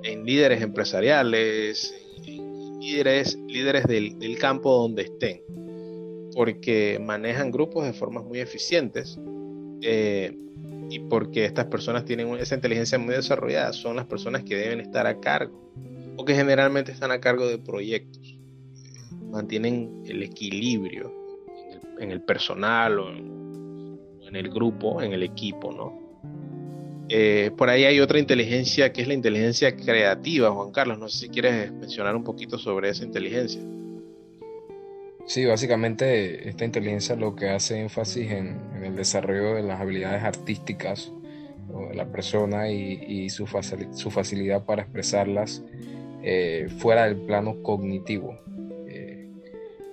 en líderes empresariales, líderes, líderes del, campo donde estén, porque manejan grupos de formas muy eficientes eh, y porque estas personas tienen esa inteligencia muy desarrollada. Son las personas que deben estar a cargo o que generalmente están a cargo de proyectos. Mantienen el equilibrio en el, personal o en el grupo, en el equipo, ¿no? Eh, por ahí hay otra inteligencia que es la inteligencia creativa, Juan Carlos. No sé si quieres mencionar un poquito sobre esa inteligencia. Sí, básicamente esta inteligencia lo que hace énfasis en, el desarrollo de las habilidades artísticas de la persona y, su, facilidad para expresarlas eh, fuera del plano cognitivo.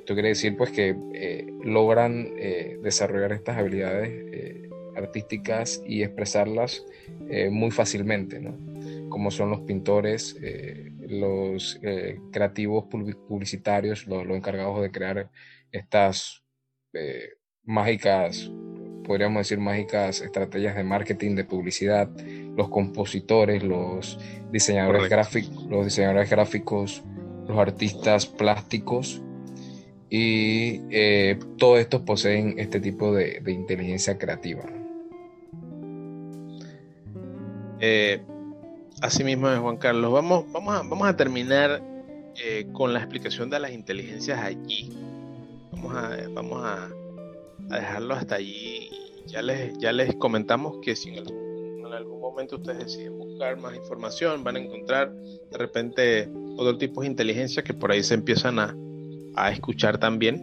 Esto quiere decir pues que eh, logran eh, desarrollar estas habilidades eh, artísticas y expresarlas muy fácilmente, ¿no? como son los pintores, los creativos publicitarios, los, encargados de crear estas mágicas, podríamos decir mágicas estrategias de marketing, de publicidad, los compositores, los diseñadores, gráficos, los diseñadores gráficos, los artistas plásticos y eh, todos estos poseen este tipo de, inteligencia creativa. Eh, así mismo Juan Carlos. Vamos, vamos, a, terminar eh, con la explicación de las inteligencias allí. Vamos a, dejarlo hasta allí. Ya les, comentamos que si en algún, en algún momento ustedes deciden buscar más información, van a encontrar de repente otro tipo de inteligencia que por ahí se empiezan a, a escuchar también,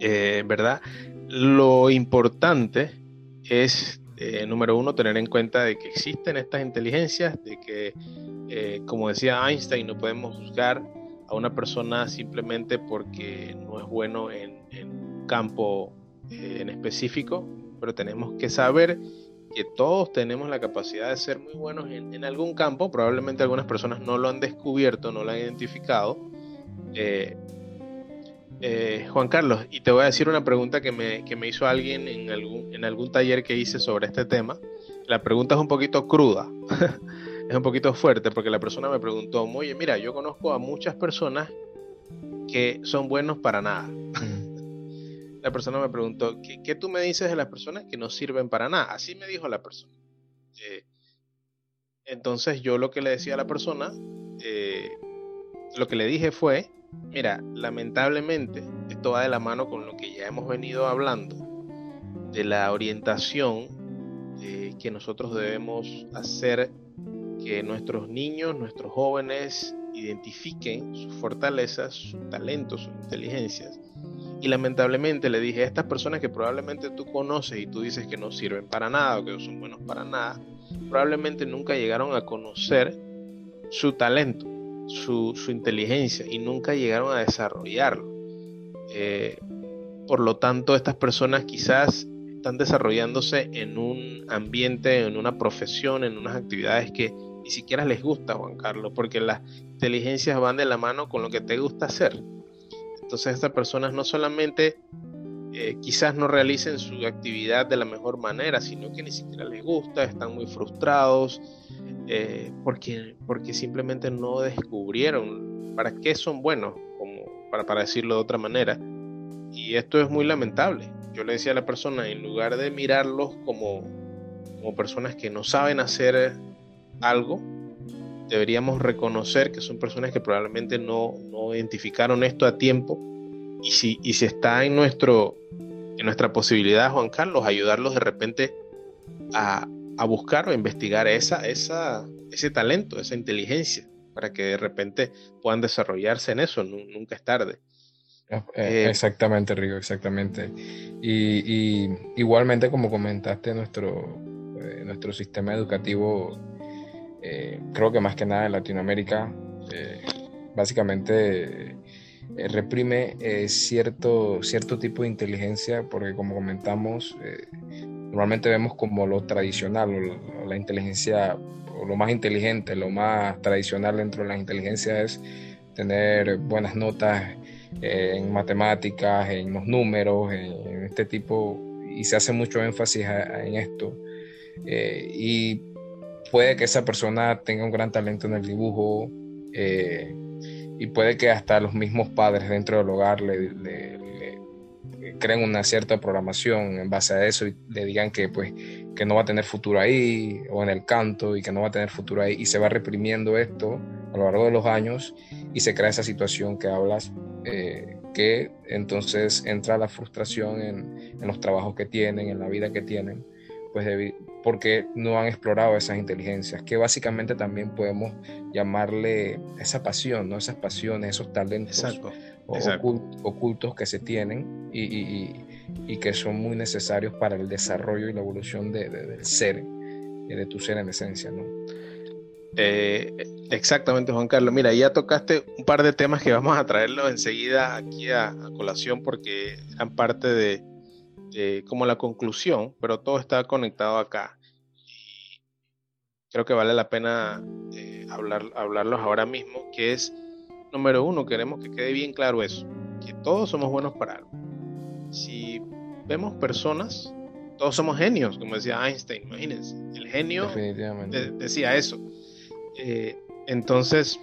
eh, ¿verdad? Lo importante es, eh, número uno, tener en cuenta de que existen estas inteligencias, de que, eh, como decía Einstein, no podemos juzgar a una persona simplemente porque no es bueno en, un campo en específico, pero tenemos que saber que todos tenemos la capacidad de ser muy buenos en, en, algún campo, probablemente algunas personas no lo han descubierto, no lo han identificado, eh, Eh, Juan Carlos, y te voy a decir una pregunta que me, que me hizo alguien en algún, en algún taller que hice sobre este tema. La pregunta es un poquito cruda, [laughs] es un poquito fuerte, porque la persona me preguntó, oye, mira, yo conozco a muchas personas que son buenos para nada. la persona me preguntó, ¿qué, tú me dices de las personas que no sirven para nada? Así me dijo la persona. Eh, entonces yo lo que le decía a la persona, eh, lo que le dije fue, mira, lamentablemente esto va de la mano con lo que ya hemos venido hablando, de la orientación eh, que nosotros debemos hacer que nuestros niños, nuestros jóvenes identifiquen sus fortalezas, sus talentos, sus inteligencias. Y lamentablemente le dije a estas personas que probablemente tú conoces y tú dices que no sirven para nada o que no son buenos para nada, probablemente nunca llegaron a conocer su talento, su, inteligencia y nunca llegaron a desarrollarlo. Eh, por lo tanto, estas personas quizás están desarrollándose en un ambiente, en una profesión, en unas actividades que ni siquiera les gusta, Juan Carlos, porque las inteligencias van de la mano con lo que te gusta hacer. Entonces estas personas no solamente eh, quizás no realicen su actividad de la mejor manera, sino que ni siquiera les gusta, están muy frustrados, eh, porque, porque simplemente no descubrieron para qué son buenos, como para, para decirlo de otra manera. Y esto es muy lamentable. Yo le decía a la persona, en lugar de mirarlos como, como personas que no saben hacer algo, deberíamos reconocer que son personas que probablemente no, identificaron esto a tiempo y si, y si está en, nuestro, en nuestra posibilidad, Juan Carlos, ayudarlos de repente a, buscar o investigar esa, esa, ese talento, esa inteligencia, para que de repente puedan desarrollarse en eso, nunca es tarde. Ah, eh, eh, exactamente, Rigo, exactamente. Y, igualmente, como comentaste, nuestro, eh, nuestro sistema educativo eh, creo que más que nada en Latinoamérica, eh, básicamente eh, reprime cierto, cierto tipo de inteligencia, porque como comentamos, normalmente vemos como lo tradicional, la inteligencia, o lo más inteligente, lo más tradicional dentro de la inteligencia es tener buenas notas en matemáticas, en los números, en, este tipo, y se hace mucho énfasis en esto. y puede que esa persona tenga un gran talento en el dibujo eh, y puede que hasta los mismos padres dentro del hogar le, creen una cierta programación en base a eso y le digan que pues que no va a tener futuro ahí o en el canto y que no va a tener futuro ahí y se va reprimiendo esto a lo largo de los años y se crea esa situación que hablas eh, que entonces entra la frustración en, en, los trabajos que tienen, en la vida que tienen, pues porque no han explorado esas inteligencias, que básicamente también podemos llamarle esa pasión, ¿no? esas pasiones, esos talentos Ocultos, que se tienen y, que son muy necesarios para el desarrollo y la evolución del ser, de tu ser en esencia. ¿no? Eh, exactamente, Juan Carlos. Mira, ya tocaste un par de temas que vamos a traerlos enseguida aquí a colación porque eran parte de, eh, como la conclusión, pero todo está conectado acá. Y creo que vale la pena eh, hablar, hablarlos ahora mismo, que es, número uno, queremos que quede bien claro eso, que todos somos buenos para algo. Si vemos personas, todos somos genios, como decía Einstein, imagínense, el genio decía eso. Eh, entonces,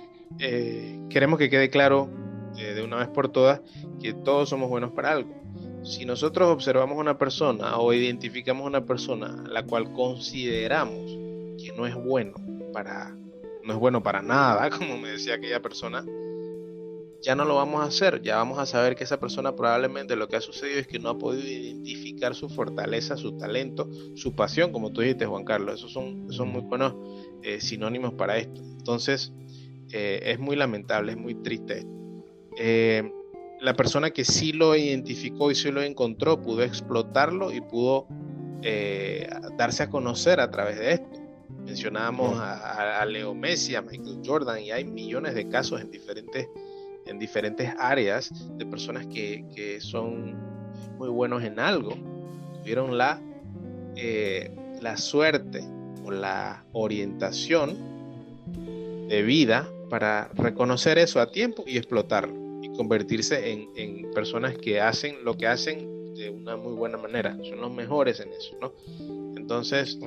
queremos que quede claro de una vez por todas que todos somos buenos para algo si nosotros observamos una persona o identificamos una persona la cual consideramos que no es bueno para no es bueno para nada, [laughs] como me decía aquella persona, ya no lo vamos a hacer, ya vamos a saber que esa persona probablemente lo que ha sucedido es que no ha podido identificar su fortaleza, su talento, su pasión, como tú dijiste, Juan Carlos, esos son, son muy buenos eh, sinónimos para esto. Entonces, eh, es muy lamentable, es muy triste. Eh, la persona que sí lo identificó y sí lo encontró pudo explotarlo y pudo eh, darse a conocer a través de esto. Mencionábamos a, Leo Messi, a Michael Jordan y hay millones de casos en diferentes, en diferentes áreas de personas que, son muy buenos en algo. Tuvieron la, eh, la suerte o la orientación de vida para reconocer eso a tiempo y explotarlo. Y convertirse en, personas que hacen lo que hacen de una muy buena manera. Son los mejores en eso, ¿no? Entonces,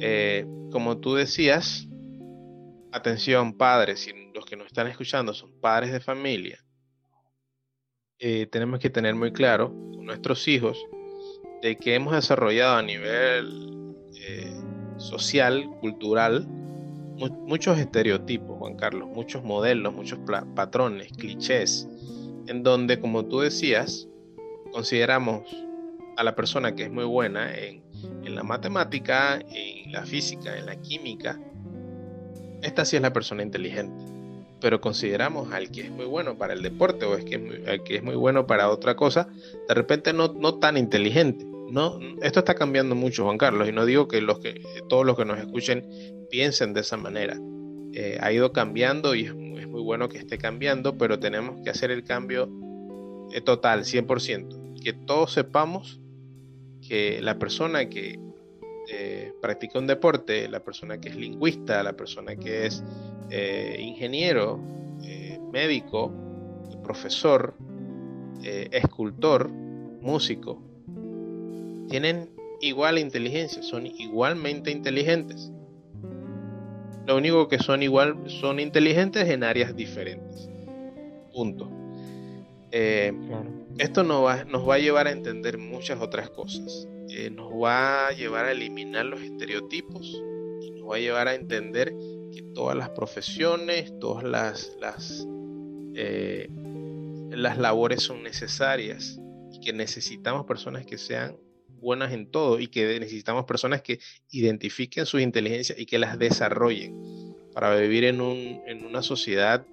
eh, como tú decías, atención padres, y los que nos están escuchando son padres de familia, eh, tenemos que tener muy claro con nuestros hijos de que hemos desarrollado a nivel eh, social, cultural, muchos estereotipos, Juan Carlos, muchos modelos, muchos patrones, clichés, en donde, como tú decías, consideramos a la persona que es muy buena en, en la matemática, en la física, en la química, esta sí es la persona inteligente pero consideramos al que es muy bueno para el deporte o es que al que es muy bueno para otra cosa, de repente no, no tan inteligente. No, esto está cambiando mucho, Juan Carlos, y no digo que, los que todos los que nos escuchen piensen de esa manera. Eh, ha ido cambiando y es, muy bueno que esté cambiando, pero tenemos que hacer el cambio eh, total, 100%. Que todos sepamos que la persona que eh, practica un deporte, la persona que es lingüista, la persona que es ingeniero, médico, profesor, escultor, músico, tienen igual inteligencia, son igualmente inteligentes. Lo único que son igual son inteligentes en áreas diferentes. Punto. Esto nos va, nos va, a llevar a entender muchas otras cosas. nos va a llevar a eliminar los estereotipos y nos va a llevar a entender que todas las profesiones, todas las, las, eh, las labores son necesarias y que necesitamos personas que sean buenas en todo y que necesitamos personas que identifiquen sus inteligencias y que las desarrollen para vivir en, un, en una sociedad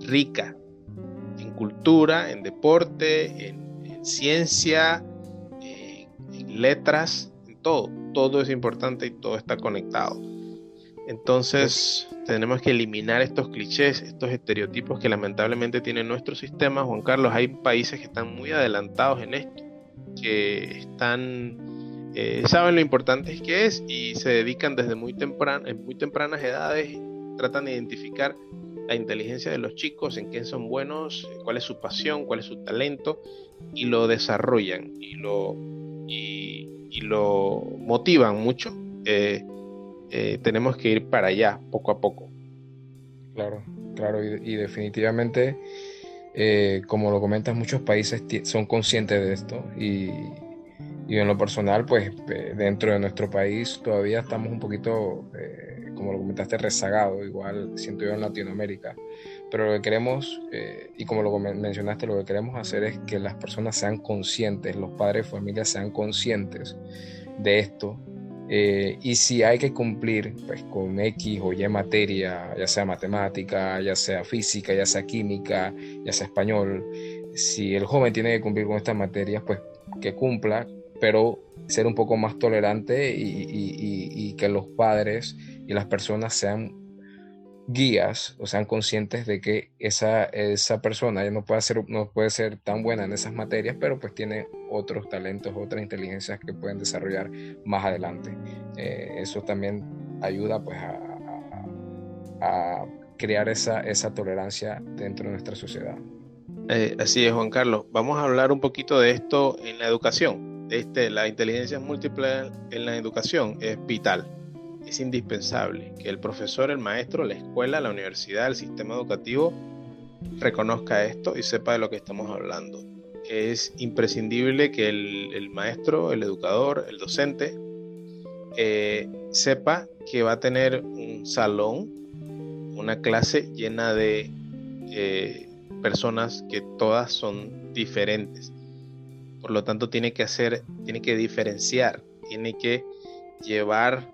rica en cultura, en deporte, en, ciencia, en letras, en todo. Todo es importante y todo está conectado. Entonces tenemos que eliminar estos clichés, estos estereotipos que lamentablemente tiene nuestro sistema. Juan Carlos, hay países que están muy adelantados en esto, que están, eh, saben lo importante que es y se dedican desde muy, en muy tempranas edades, tratan de identificar la inteligencia de los chicos, en qué son buenos, cuál es su pasión, cuál es su talento, y lo desarrollan y lo, y, lo motivan mucho. Eh, eh, tenemos que ir para allá poco a poco. Claro, claro, y, definitivamente, eh, como lo comentas, muchos países son conscientes de esto y, en lo personal, pues dentro de nuestro país todavía estamos un poquito, eh, como lo comentaste, rezagados, igual siento yo en Latinoamérica. Pero lo que queremos, y como lo mencionaste, lo que queremos hacer es que las personas sean conscientes, los padres de familia sean conscientes de esto eh, y si hay que cumplir pues, con X o Y materia, ya sea matemática, ya sea física, ya sea química, ya sea español, si el joven tiene que cumplir con estas materias, pues que cumpla, pero ser un poco más tolerante y que los padres y las personas sean guías o sean conscientes de que esa, esa persona ya no puede, ser, no puede ser tan buena en esas materias, pero pues tiene otros talentos, otras inteligencias que pueden desarrollar más adelante. Eh, eso también ayuda pues a, crear esa, esa tolerancia dentro de nuestra sociedad. Eh, así es, Juan Carlos. Vamos a hablar un poquito de esto en la educación. Este, la inteligencia múltiple en la educación es vital es indispensable que el profesor, el maestro, la escuela, la universidad, el sistema educativo reconozca esto y sepa de lo que estamos hablando. Es imprescindible que el, maestro, el educador, el docente eh, sepa que va a tener un salón, una clase llena de eh, personas que todas son diferentes. Por lo tanto, tiene que hacer, tiene que diferenciar, tiene que llevar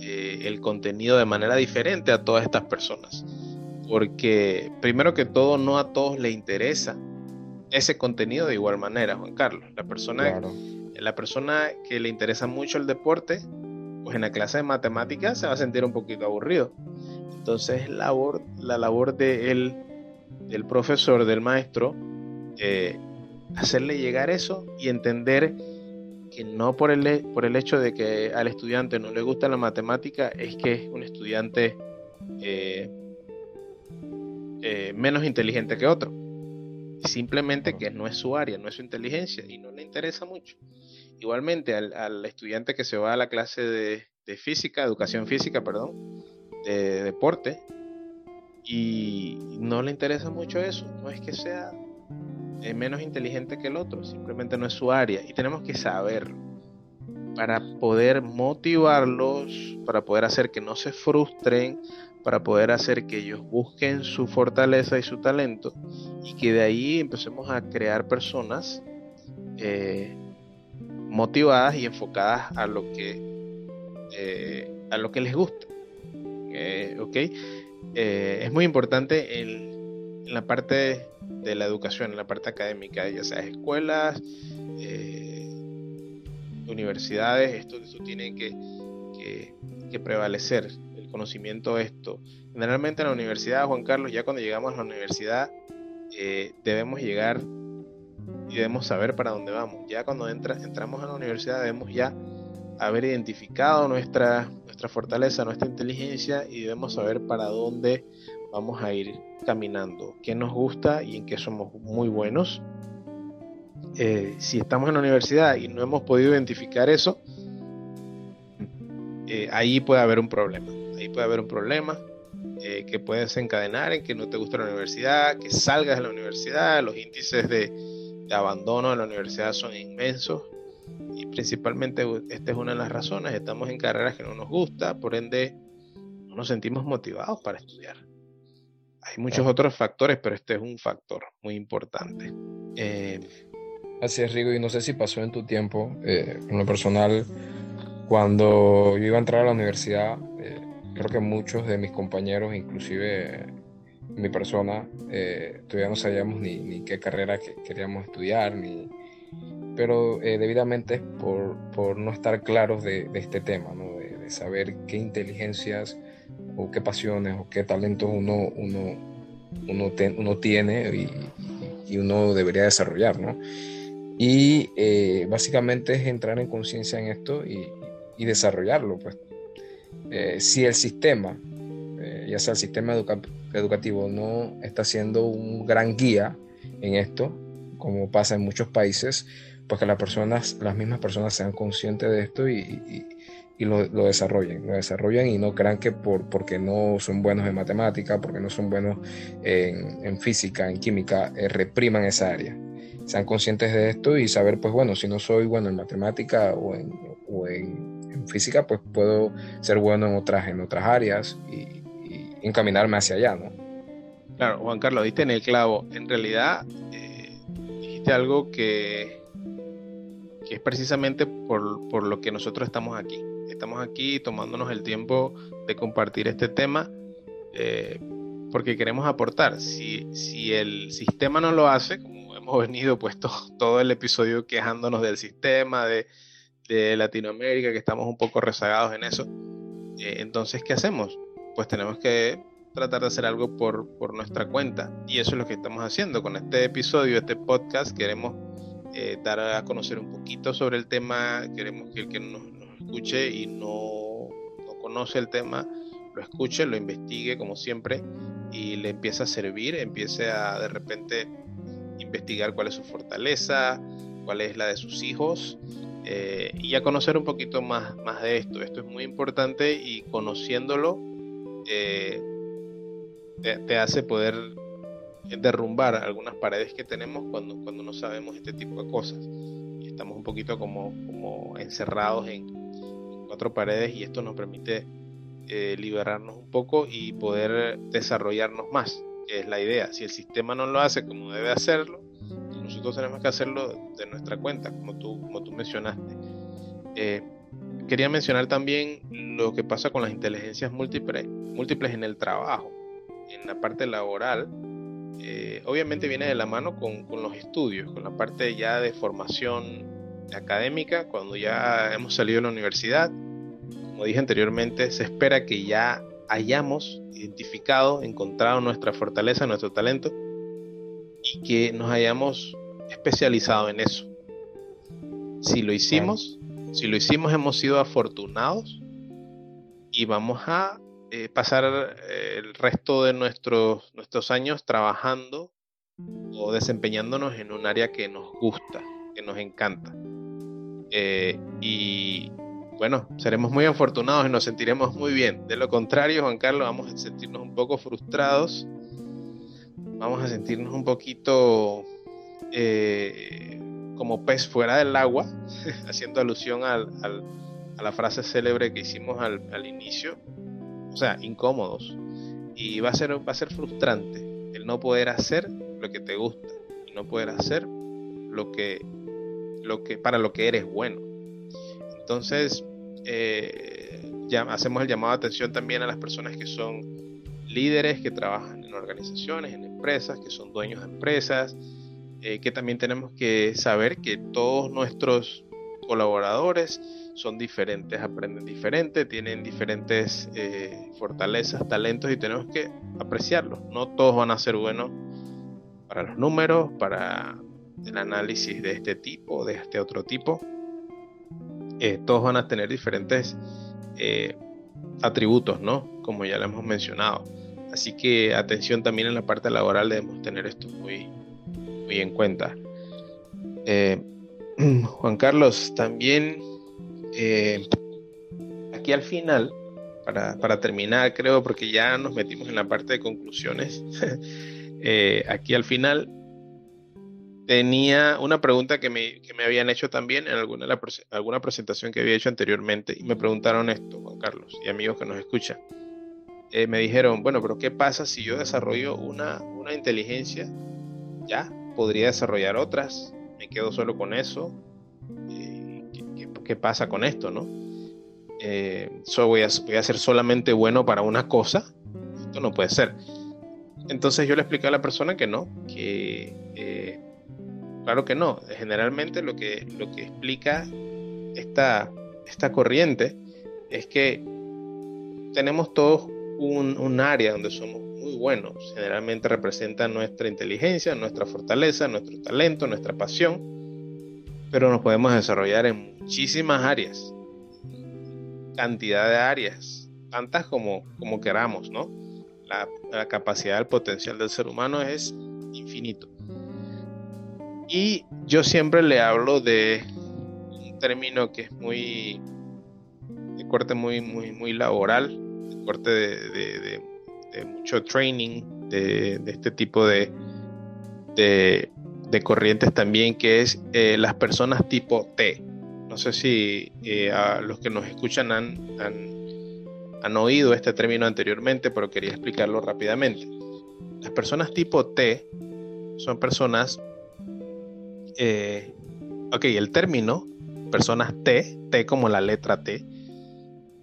eh, el contenido de manera diferente a todas estas personas. Porque primero que todo, no a todos les interesa ese contenido de igual manera, Juan Carlos. La persona, la persona que le interesa mucho el deporte, pues en la clase de matemáticas se va a sentir un poquito aburrido. Entonces, labor, la labor de él, del profesor, del maestro, eh, hacerle llegar eso y entender que no por el, por el hecho de que al estudiante no le gusta la matemática es que es un estudiante eh, eh, menos inteligente que otro. simplemente que no es su área, no es su inteligencia y no le interesa mucho. Igualmente al, estudiante que se va a la clase de, física, educación física, perdón, de deporte, y no le interesa mucho eso, no es que sea eh, menos inteligente que el otro, simplemente no es su área y tenemos que saberlo para poder motivarlos, para poder hacer que no se frustren, para poder hacer que ellos busquen su fortaleza y su talento y que de ahí empecemos a crear personas eh, motivadas y enfocadas a lo que eh, a lo que les gusta. Eh, es muy importante en, la parte de la educación en la parte académica ya sea escuelas universidades esto, esto tiene que, que prevalecer conocimiento esto. Generalmente en la universidad, Juan Carlos, ya cuando llegamos a la universidad, eh, debemos llegar y debemos saber para dónde vamos. Ya cuando entra, entramos a la universidad debemos ya haber identificado nuestra, nuestra fortaleza, nuestra inteligencia y debemos saber para dónde vamos a ir caminando, qué nos gusta y en qué somos muy buenos. Eh, si estamos en la universidad y no hemos podido identificar eso, eh, ahí puede haber un problema ahí puede haber un problema eh, que puede desencadenar en que no te guste la universidad, que salgas de la universidad, los índices de, abandono de la universidad son inmensos y principalmente esta es una de las razones, estamos en carreras que no nos gusta, por ende no nos sentimos motivados para estudiar. Hay muchos otros factores, pero este es un factor muy importante. Eh, Así es, Rigo, y no sé si pasó en tu tiempo, eh, en lo personal, cuando yo iba a entrar a la universidad, creo que muchos de mis compañeros, inclusive mi persona, eh, todavía no sabíamos ni, qué carrera queríamos estudiar, ni, pero eh, debidamente por, por, no estar claros de, este tema, ¿no? de, saber qué inteligencias o qué pasiones o qué talentos uno, uno, uno, uno tiene y, y, uno debería desarrollar. ¿no? Y eh, básicamente es entrar en conciencia en esto y, y desarrollarlo, pues eh, si el sistema, eh, ya sea el sistema educativo, no está siendo un gran guía en esto, como pasa en muchos países, pues que las personas, las mismas personas sean conscientes de esto y, lo, desarrollen, lo desarrollen y no crean que por, porque no son buenos en matemática, porque no son buenos en, física, en química, eh, repriman esa área. Sean conscientes de esto y saber, pues bueno, si no soy bueno en matemática o en física, pues puedo ser bueno en otras, en otras áreas y, encaminarme hacia allá, ¿no? Claro, Juan Carlos, diste en el clavo. En realidad, eh, dijiste algo que, que es precisamente por, por, lo que nosotros estamos aquí. Estamos aquí tomándonos el tiempo de compartir este tema eh, porque queremos aportar. Si, si el sistema no lo hace, como hemos venido puesto todo el episodio quejándonos del sistema, de, de Latinoamérica, que estamos un poco rezagados en eso. Eh, entonces, ¿qué hacemos? Pues tenemos que tratar de hacer algo por, por, nuestra cuenta. Y eso es lo que estamos haciendo con este episodio, este podcast. Queremos eh, dar a conocer un poquito sobre el tema. Queremos que el que nos, escuche y no, no, conoce el tema, lo escuche, lo investigue como siempre y le empiece a servir, empiece a de repente investigar cuál es su fortaleza, cuál es la de sus hijos eh, y a conocer un poquito más, más de esto. Esto es muy importante y conociéndolo eh, te, hace poder derrumbar algunas paredes que tenemos cuando, cuando no sabemos este tipo de cosas. Estamos un poquito como, como encerrados en, cuatro paredes y esto nos permite eh, liberarnos un poco y poder desarrollarnos más, que es la idea. Si el sistema no lo hace como debe hacerlo, nosotros tenemos que hacerlo de nuestra cuenta, como tú, como tú mencionaste. Eh, quería mencionar también lo que pasa con las inteligencias múltiples, múltiples en el trabajo, en la parte laboral. Eh, obviamente viene de la mano con, con, los estudios, con la parte ya de formación académica, cuando ya hemos salido de la universidad. Como dije anteriormente, se espera que ya hayamos identificado, encontrado nuestra fortaleza, nuestro talento y que nos hayamos especializado en eso. Si lo hicimos, si lo hicimos hemos sido afortunados y vamos a eh, pasar eh, el resto de nuestros, nuestros años trabajando o desempeñándonos en un área que nos gusta, que nos encanta. Eh, y bueno, seremos muy afortunados y nos sentiremos muy bien. De lo contrario, Juan Carlos, vamos a sentirnos un poco frustrados, vamos a sentirnos un poquito eh, como pez fuera del agua, [laughs] haciendo alusión al, a la frase célebre que hicimos al, al, inicio, o sea, incómodos. Y va a, ser, va a ser frustrante el no poder hacer lo que te gusta y no poder hacer lo que, lo que, para lo que eres bueno. Entonces, eh, ya hacemos el llamado de atención también a las personas que son líderes, que trabajan en organizaciones, en empresas, que son dueños de empresas, eh, que también tenemos que saber que todos nuestros colaboradores son diferentes, aprenden diferente, tienen diferentes eh, fortalezas, talentos y tenemos que apreciarlos. No todos van a ser buenos para los números, para el análisis de este tipo, de este otro tipo. Eh, todos van a tener diferentes eh, atributos, ¿no? Como ya lo hemos mencionado. Así que atención también en la parte laboral debemos tener esto muy, muy en cuenta. Eh, [clears throat] Juan Carlos, también aquí al final, para, para, terminar, creo, porque ya nos metimos en la parte de conclusiones, [laughs] aquí al final tenía una pregunta que me, que me, habían hecho también en alguna, alguna presentación que había hecho anteriormente y me preguntaron esto, Juan Carlos, y amigos que nos escuchan. Eh, me dijeron, bueno, pero ¿qué pasa si yo desarrollo una, una inteligencia? Ya, podría desarrollar otras, me quedo solo con eso. Eh, ¿qué, qué, pasa con esto, no? Eh, voy, a, voy a ser solamente bueno para una cosa. Esto no puede ser. Entonces yo le expliqué a la persona que no, que Claro que no. Generalmente lo que, lo que explica esta, esta corriente es que tenemos todos un, área donde somos muy buenos. Generalmente representa nuestra inteligencia, nuestra fortaleza, nuestro talento, nuestra pasión. Pero nos podemos desarrollar en muchísimas áreas. Cantidad de áreas. Tantas como, como queramos, ¿no? La, la capacidad, el potencial del ser humano es infinito. Y yo siempre le hablo de un término que es muy de corte muy, muy, muy laboral, de corte de, mucho training, de, este tipo de, de, corrientes también, que es eh, las personas tipo T. No sé si eh, a los que nos escuchan han, han oído este término anteriormente, pero quería explicarlo rápidamente. Las personas tipo T son personas eh, ok, el término, personas T, T como la letra T,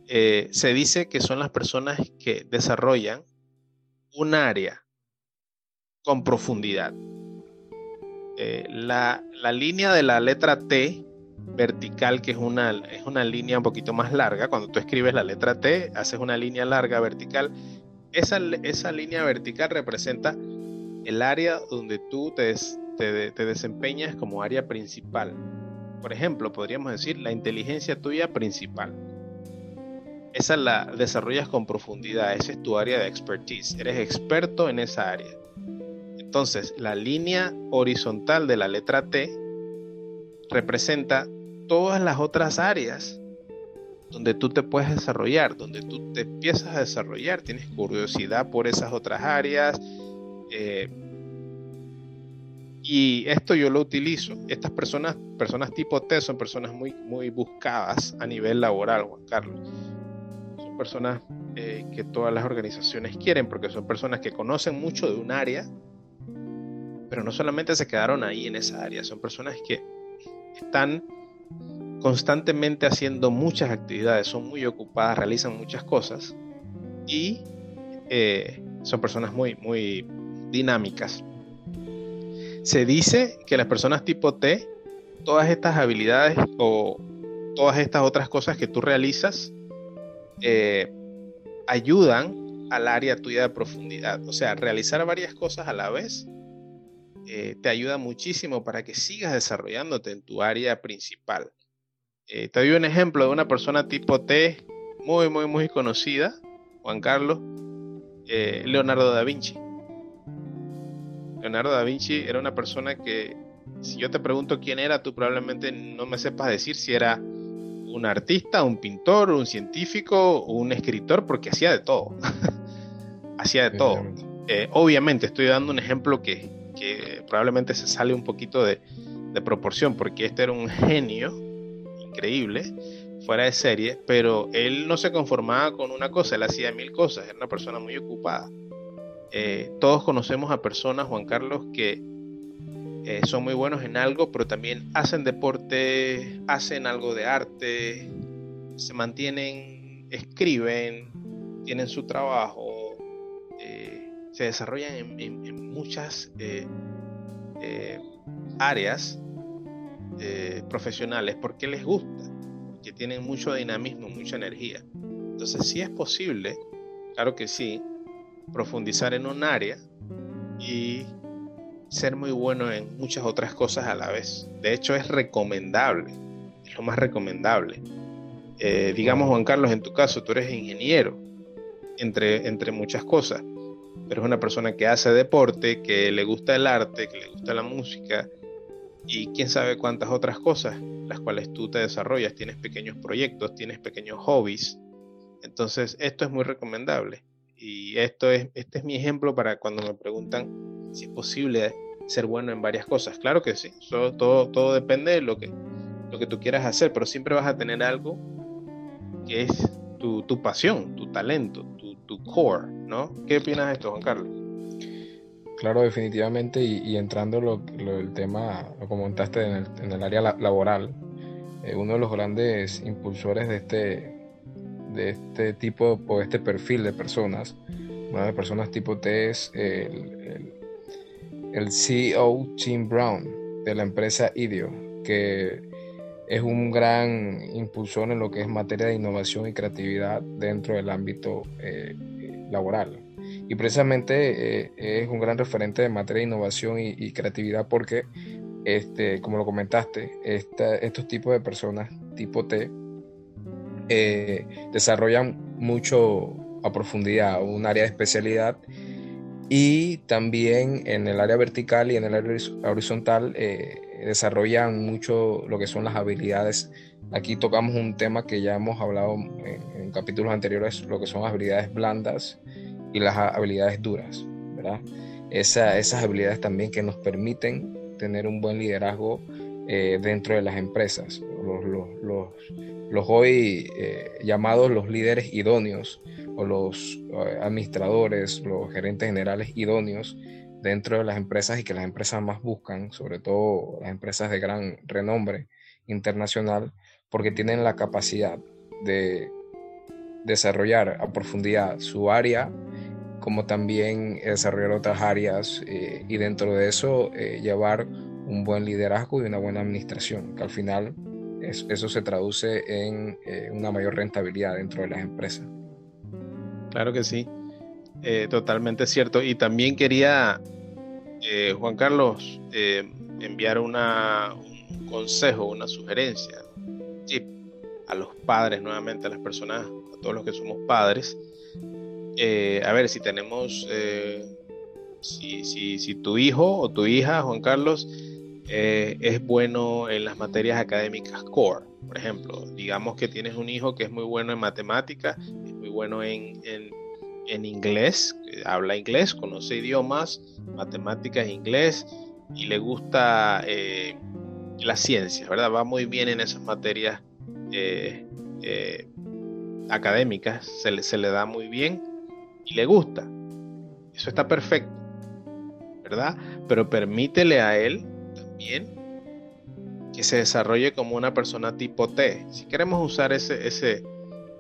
eh, se dice que son las personas que desarrollan un área con profundidad. Eh, la, línea de la letra T vertical, que es una, es una línea un poquito más larga, cuando tú escribes la letra T, haces una línea larga vertical, esa, esa línea vertical representa el área donde tú te, te, desempeñas como área principal. Por ejemplo, podríamos decir la inteligencia tuya principal. Esa la desarrollas con profundidad, esa es tu área de expertise, eres experto en esa área. Entonces, la línea horizontal de la letra T representa todas las otras áreas donde tú te puedes desarrollar, donde tú te empiezas a desarrollar, tienes curiosidad por esas otras áreas, eh, y esto yo lo utilizo. Estas personas, personas tipo T, son personas muy, muy buscadas a nivel laboral, Juan Carlos. Son personas eh, que todas las organizaciones quieren porque son personas que conocen mucho de un área, pero no solamente se quedaron ahí en esa área, son personas que están constantemente haciendo muchas actividades, son muy ocupadas, realizan muchas cosas y eh, son personas muy, muy dinámicas. Se dice que las personas tipo T, todas estas habilidades o todas estas otras cosas que tú realizas, eh, ayudan al área tuya de profundidad. O sea, realizar varias cosas a la vez eh, te ayuda muchísimo para que sigas desarrollándote en tu área principal. Eh, te doy un ejemplo de una persona tipo T muy, muy, muy conocida, Juan Carlos, Leonardo da Vinci. Leonardo da Vinci era una persona que, si yo te pregunto quién era, tú probablemente no me sepas decir si era un artista, un pintor, un científico, un escritor, porque hacía de todo. [laughs] hacía de todo. Eh, obviamente estoy dando un ejemplo que, probablemente se sale un poquito de, de, proporción, porque este era un genio increíble, fuera de serie, pero él no se conformaba con una cosa, él hacía mil cosas, era una persona muy ocupada. Eh, todos conocemos a personas, Juan Carlos, que eh, son muy buenos en algo, pero también hacen deporte, hacen algo de arte, se mantienen, escriben, tienen su trabajo, eh, se desarrollan en, muchas áreas profesionales porque les gusta, porque tienen mucho dinamismo, mucha energía. Entonces, si es posible, claro que sí, profundizar en un área y ser muy bueno en muchas otras cosas a la vez. De hecho, es recomendable, es lo más recomendable. Eh, digamos, Juan Carlos, en tu caso, tú eres ingeniero, entre, entre muchas cosas, pero es una persona que hace deporte, que le gusta el arte, que le gusta la música y quién sabe cuántas otras cosas, las cuales tú te desarrollas, tienes pequeños proyectos, tienes pequeños hobbies. Entonces, esto es muy recomendable. Y esto es, este es mi ejemplo para cuando me preguntan si es posible ser bueno en varias cosas. Claro que sí, todo, todo depende de lo que, lo que tú quieras hacer, pero siempre vas a tener algo que es tu, tu pasión, tu talento, tu, tu, core, ¿no? ¿Qué opinas de esto, Juan Carlos? Claro, definitivamente, y, entrando lo, lo, el tema, lo comentaste en el, en el área laboral, eh, uno de los grandes impulsores de este, de este tipo, o este perfil de personas. Una de personas tipo T es el, el, CEO Tim Brown de la empresa IDEO, que es un gran impulsor en lo que es materia de innovación y creatividad dentro del ámbito eh, laboral. Y precisamente eh, es un gran referente de materia de innovación y, creatividad porque, este, como lo comentaste, estos tipos de personas tipo T eh, desarrollan mucho a profundidad un área de especialidad y también en el área vertical y en el área horizontal eh, desarrollan mucho lo que son las habilidades. Aquí tocamos un tema que ya hemos hablado en, capítulos anteriores, lo que son habilidades blandas y las habilidades duras, ¿verdad? esas habilidades también que nos permiten tener un buen liderazgo eh, dentro de las empresas. Los, los, los, hoy eh, llamados los líderes idóneos o los eh, administradores, los gerentes generales idóneos dentro de las empresas y que las empresas más buscan, sobre todo las empresas de gran renombre internacional, porque tienen la capacidad de desarrollar a profundidad su área, como también desarrollar otras áreas y dentro de eso llevar un buen liderazgo y una buena administración, que al final eso se traduce en eh, una mayor rentabilidad dentro de las empresas. Claro que sí, eh, totalmente cierto. Y también quería, eh, Juan Carlos, enviar una, un consejo, una sugerencia a los padres nuevamente, a las personas, a todos los que somos padres. a ver, si tenemos, si, si, si tu hijo o tu hija, Juan Carlos, eh, es bueno en las materias académicas core. Por ejemplo, digamos que tienes un hijo que es muy bueno en matemáticas, es muy bueno en, en, inglés, habla inglés, conoce idiomas, matemáticas, inglés y le gusta eh, la ciencia, ¿verdad? Va muy bien en esas materias eh, académicas, se le, se le da muy bien y le gusta. Eso está perfecto, ¿verdad? Pero permítele a él que se desarrolle como una persona tipo T. Si queremos usar ese, ese,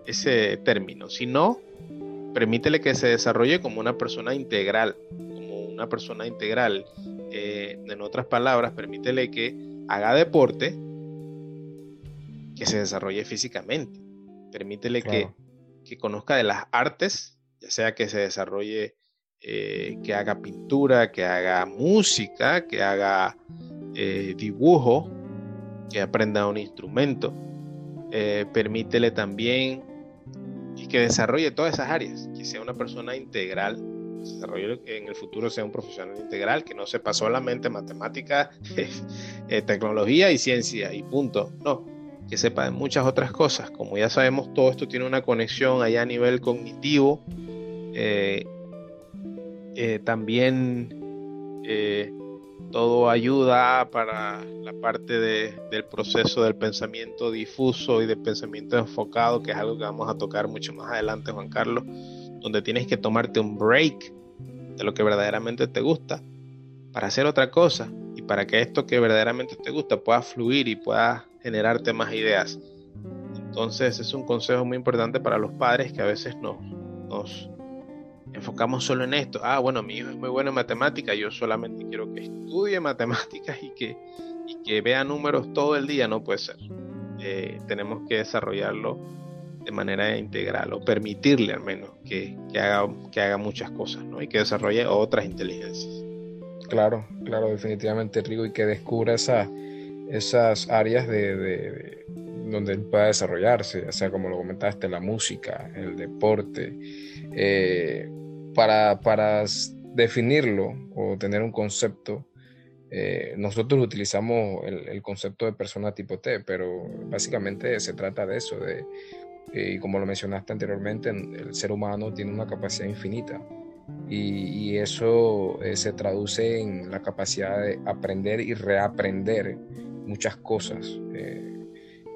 ese término. Si no, permítele que se desarrolle como una persona integral. Como una persona integral. Eh, en otras palabras, permítele que haga deporte, que se desarrolle físicamente. Permítele que, que conozca de las artes, ya sea que se desarrolle eh, que haga pintura, que haga música, que haga eh, dibujo, que aprenda un instrumento. Eh, permítele también y que desarrolle todas esas áreas, que sea una persona integral desarrolle en el futuro sea un profesional integral, que no sepa solamente matemática, [laughs] eh, tecnología y ciencia y punto. No, que sepa de muchas otras cosas. Como ya sabemos, todo esto tiene una conexión allá a nivel cognitivo. Eh, eh, también todo ayuda para la parte del proceso del pensamiento difuso y del pensamiento enfocado, que es algo que vamos a tocar mucho más adelante, Juan Carlos, donde tienes que tomarte un break de lo que verdaderamente te gusta para hacer otra cosa y para que esto que verdaderamente te gusta pueda fluir y pueda generarte más ideas. Entonces es un consejo muy importante para los padres que a veces nos, nos enfocamos solo en esto. Ah, bueno, mi hijo es muy bueno en matemáticas, yo solamente quiero que estudie [laughs] matemáticas y que, y que vea números todo el día, no puede ser. Eh, tenemos que desarrollarlo de manera integral o permitirle al menos que, haga, que haga muchas cosas ¿no? y que desarrolle otras inteligencias. Claro, claro, definitivamente, Rigo, y que descubra esa, esas áreas de, donde él pueda desarrollarse, ya sea como lo comentaste, la música, el deporte, eh, para, para definirlo o tener un concepto, eh, nosotros utilizamos el, concepto de persona tipo T, pero básicamente se trata de eso, de, eh, y como lo mencionaste anteriormente, el ser humano tiene una capacidad infinita y, eso eh, se traduce en la capacidad de aprender y reaprender muchas cosas.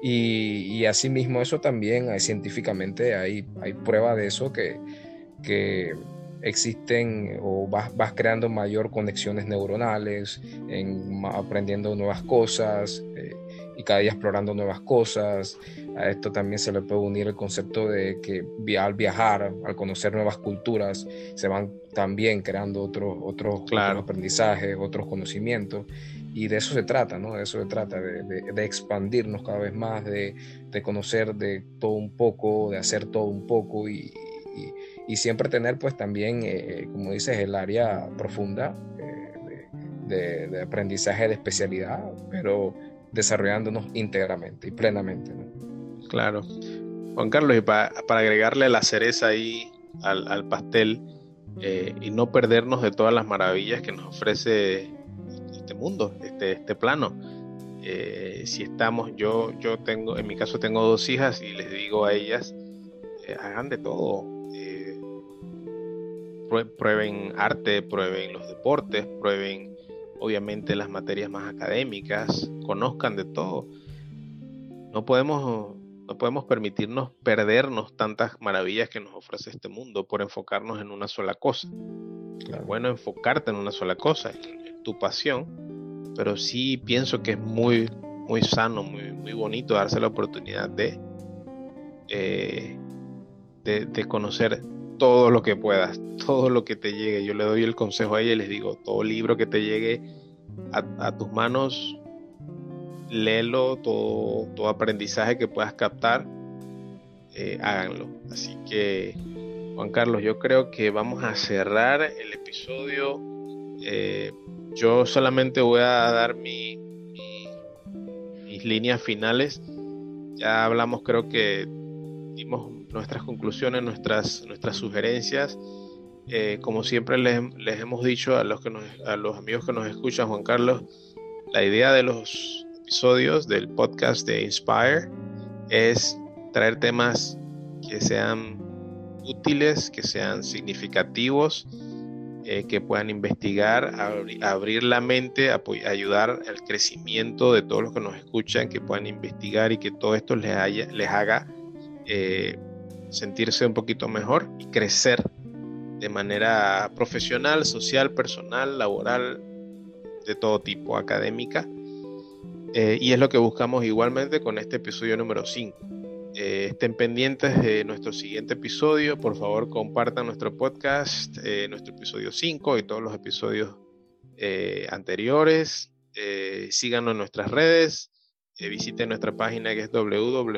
Y, y asimismo eso también científicamente hay, hay prueba de eso que, que existen o vas, creando mayor conexiones neuronales, en, aprendiendo nuevas cosas eh, y cada día explorando nuevas cosas. A esto también se le puede unir el concepto de que al viajar, al conocer nuevas culturas, se van también creando otros otros aprendizajes, otros conocimientos. Y de eso se trata, ¿no? De eso se trata, de, expandirnos cada vez más, de, conocer de todo un poco, de hacer todo un poco y, y siempre tener pues también, eh, como dices, el área profunda eh, de, aprendizaje de especialidad, pero desarrollándonos íntegramente y plenamente. Claro. Juan Carlos, y para, agregarle la cereza ahí al, pastel eh, y no perdernos de todas las maravillas que nos ofrece mundo, este, este plano. si estamos, yo, yo tengo, en mi caso tengo dos hijas y les digo a ellas, hagan de todo, prueben arte, prueben los deportes, prueben obviamente las materias más académicas, conozcan de todo. No podemos, no podemos permitirnos perdernos tantas maravillas que nos ofrece este mundo por enfocarnos en una sola cosa. Es bueno enfocarte en una sola cosa, tu pasión, pero sí pienso que es muy, muy sano, muy, muy bonito darse la oportunidad de, eh, de, conocer todo lo que puedas, [laughs] todo lo que te llegue. Yo le doy el consejo a ella y les digo, todo libro que te llegue a, tus manos, léelo, todo, todo, aprendizaje que puedas captar, eh, háganlo. Así que, Juan Carlos, yo creo que vamos a cerrar el episodio. Eh, yo solamente voy a dar mi, mis líneas finales. Ya hablamos, creo que dimos nuestras conclusiones, nuestras, nuestras sugerencias. Eh, como siempre les, hemos dicho a los, que a los amigos que nos escuchan, Juan Carlos, la idea de los episodios del podcast de Inspire es traer temas que sean útiles, que sean significativos, eh, que puedan investigar, abrir la mente, ayudar al crecimiento de todos los que nos escuchan, que puedan investigar y que todo esto les, haya, les haga eh, sentirse un poquito mejor y crecer de manera profesional, social, personal, laboral, de todo tipo, académica. Eh, y es lo que buscamos igualmente con este episodio número 5. Eh, estén pendientes de nuestro siguiente episodio. Por favor, compartan nuestro podcast, eh, nuestro episodio 5 y todos los episodios anteriores. síganos en nuestras redes. Eh, visite nuestra página que es www.inspire,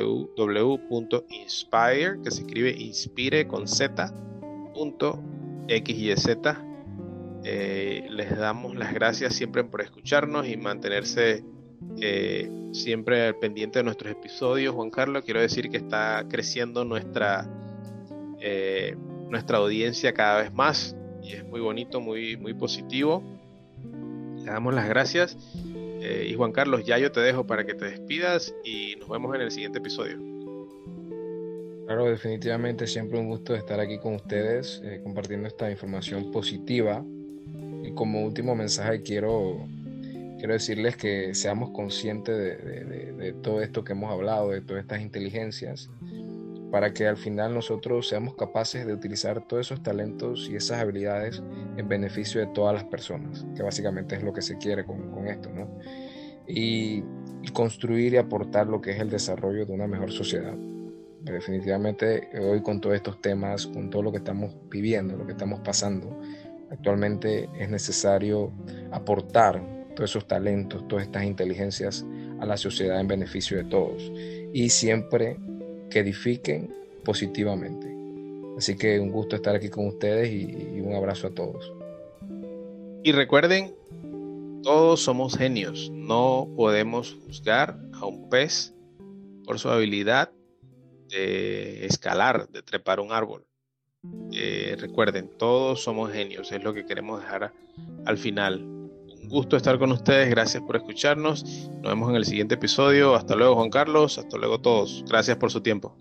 que se escribe inspire con z, punto x y z. Eh, les damos las gracias siempre por escucharnos y mantenerse eh, siempre al pendiente de nuestros episodios. Juan Carlos, quiero decir que está creciendo nuestra, nuestra audiencia cada vez más y es muy bonito, muy, muy positivo. Le damos las gracias. Eh, y Juan Carlos, ya yo te dejo para que te despidas y nos vemos en el siguiente episodio. Claro, definitivamente siempre un gusto estar aquí con ustedes eh, compartiendo esta información positiva. Y como último mensaje quiero, quiero decirles que seamos conscientes de todo esto que hemos hablado, de todas estas inteligencias para que al final nosotros seamos capaces de utilizar todos esos talentos y esas habilidades en beneficio de todas las personas, que básicamente es lo que se quiere con, esto, ¿no? Y, construir y aportar lo que es el desarrollo de una mejor sociedad. Definitivamente hoy con todos estos temas, con todo lo que estamos viviendo, lo que estamos pasando, actualmente es necesario aportar todos esos talentos, todas estas inteligencias a la sociedad en beneficio de todos. Y siempre que edifiquen positivamente. Así que un gusto estar aquí con ustedes y, un abrazo a todos. Y recuerden, todos somos genios. No podemos juzgar a un pez por su habilidad de escalar, de trepar un árbol. Eh, recuerden, todos somos genios. Es lo que queremos dejar al final gusto estar con ustedes. Gracias por escucharnos. Nos vemos en el siguiente episodio. Hasta luego, Juan Carlos. Hasta luego todos. Gracias por su tiempo.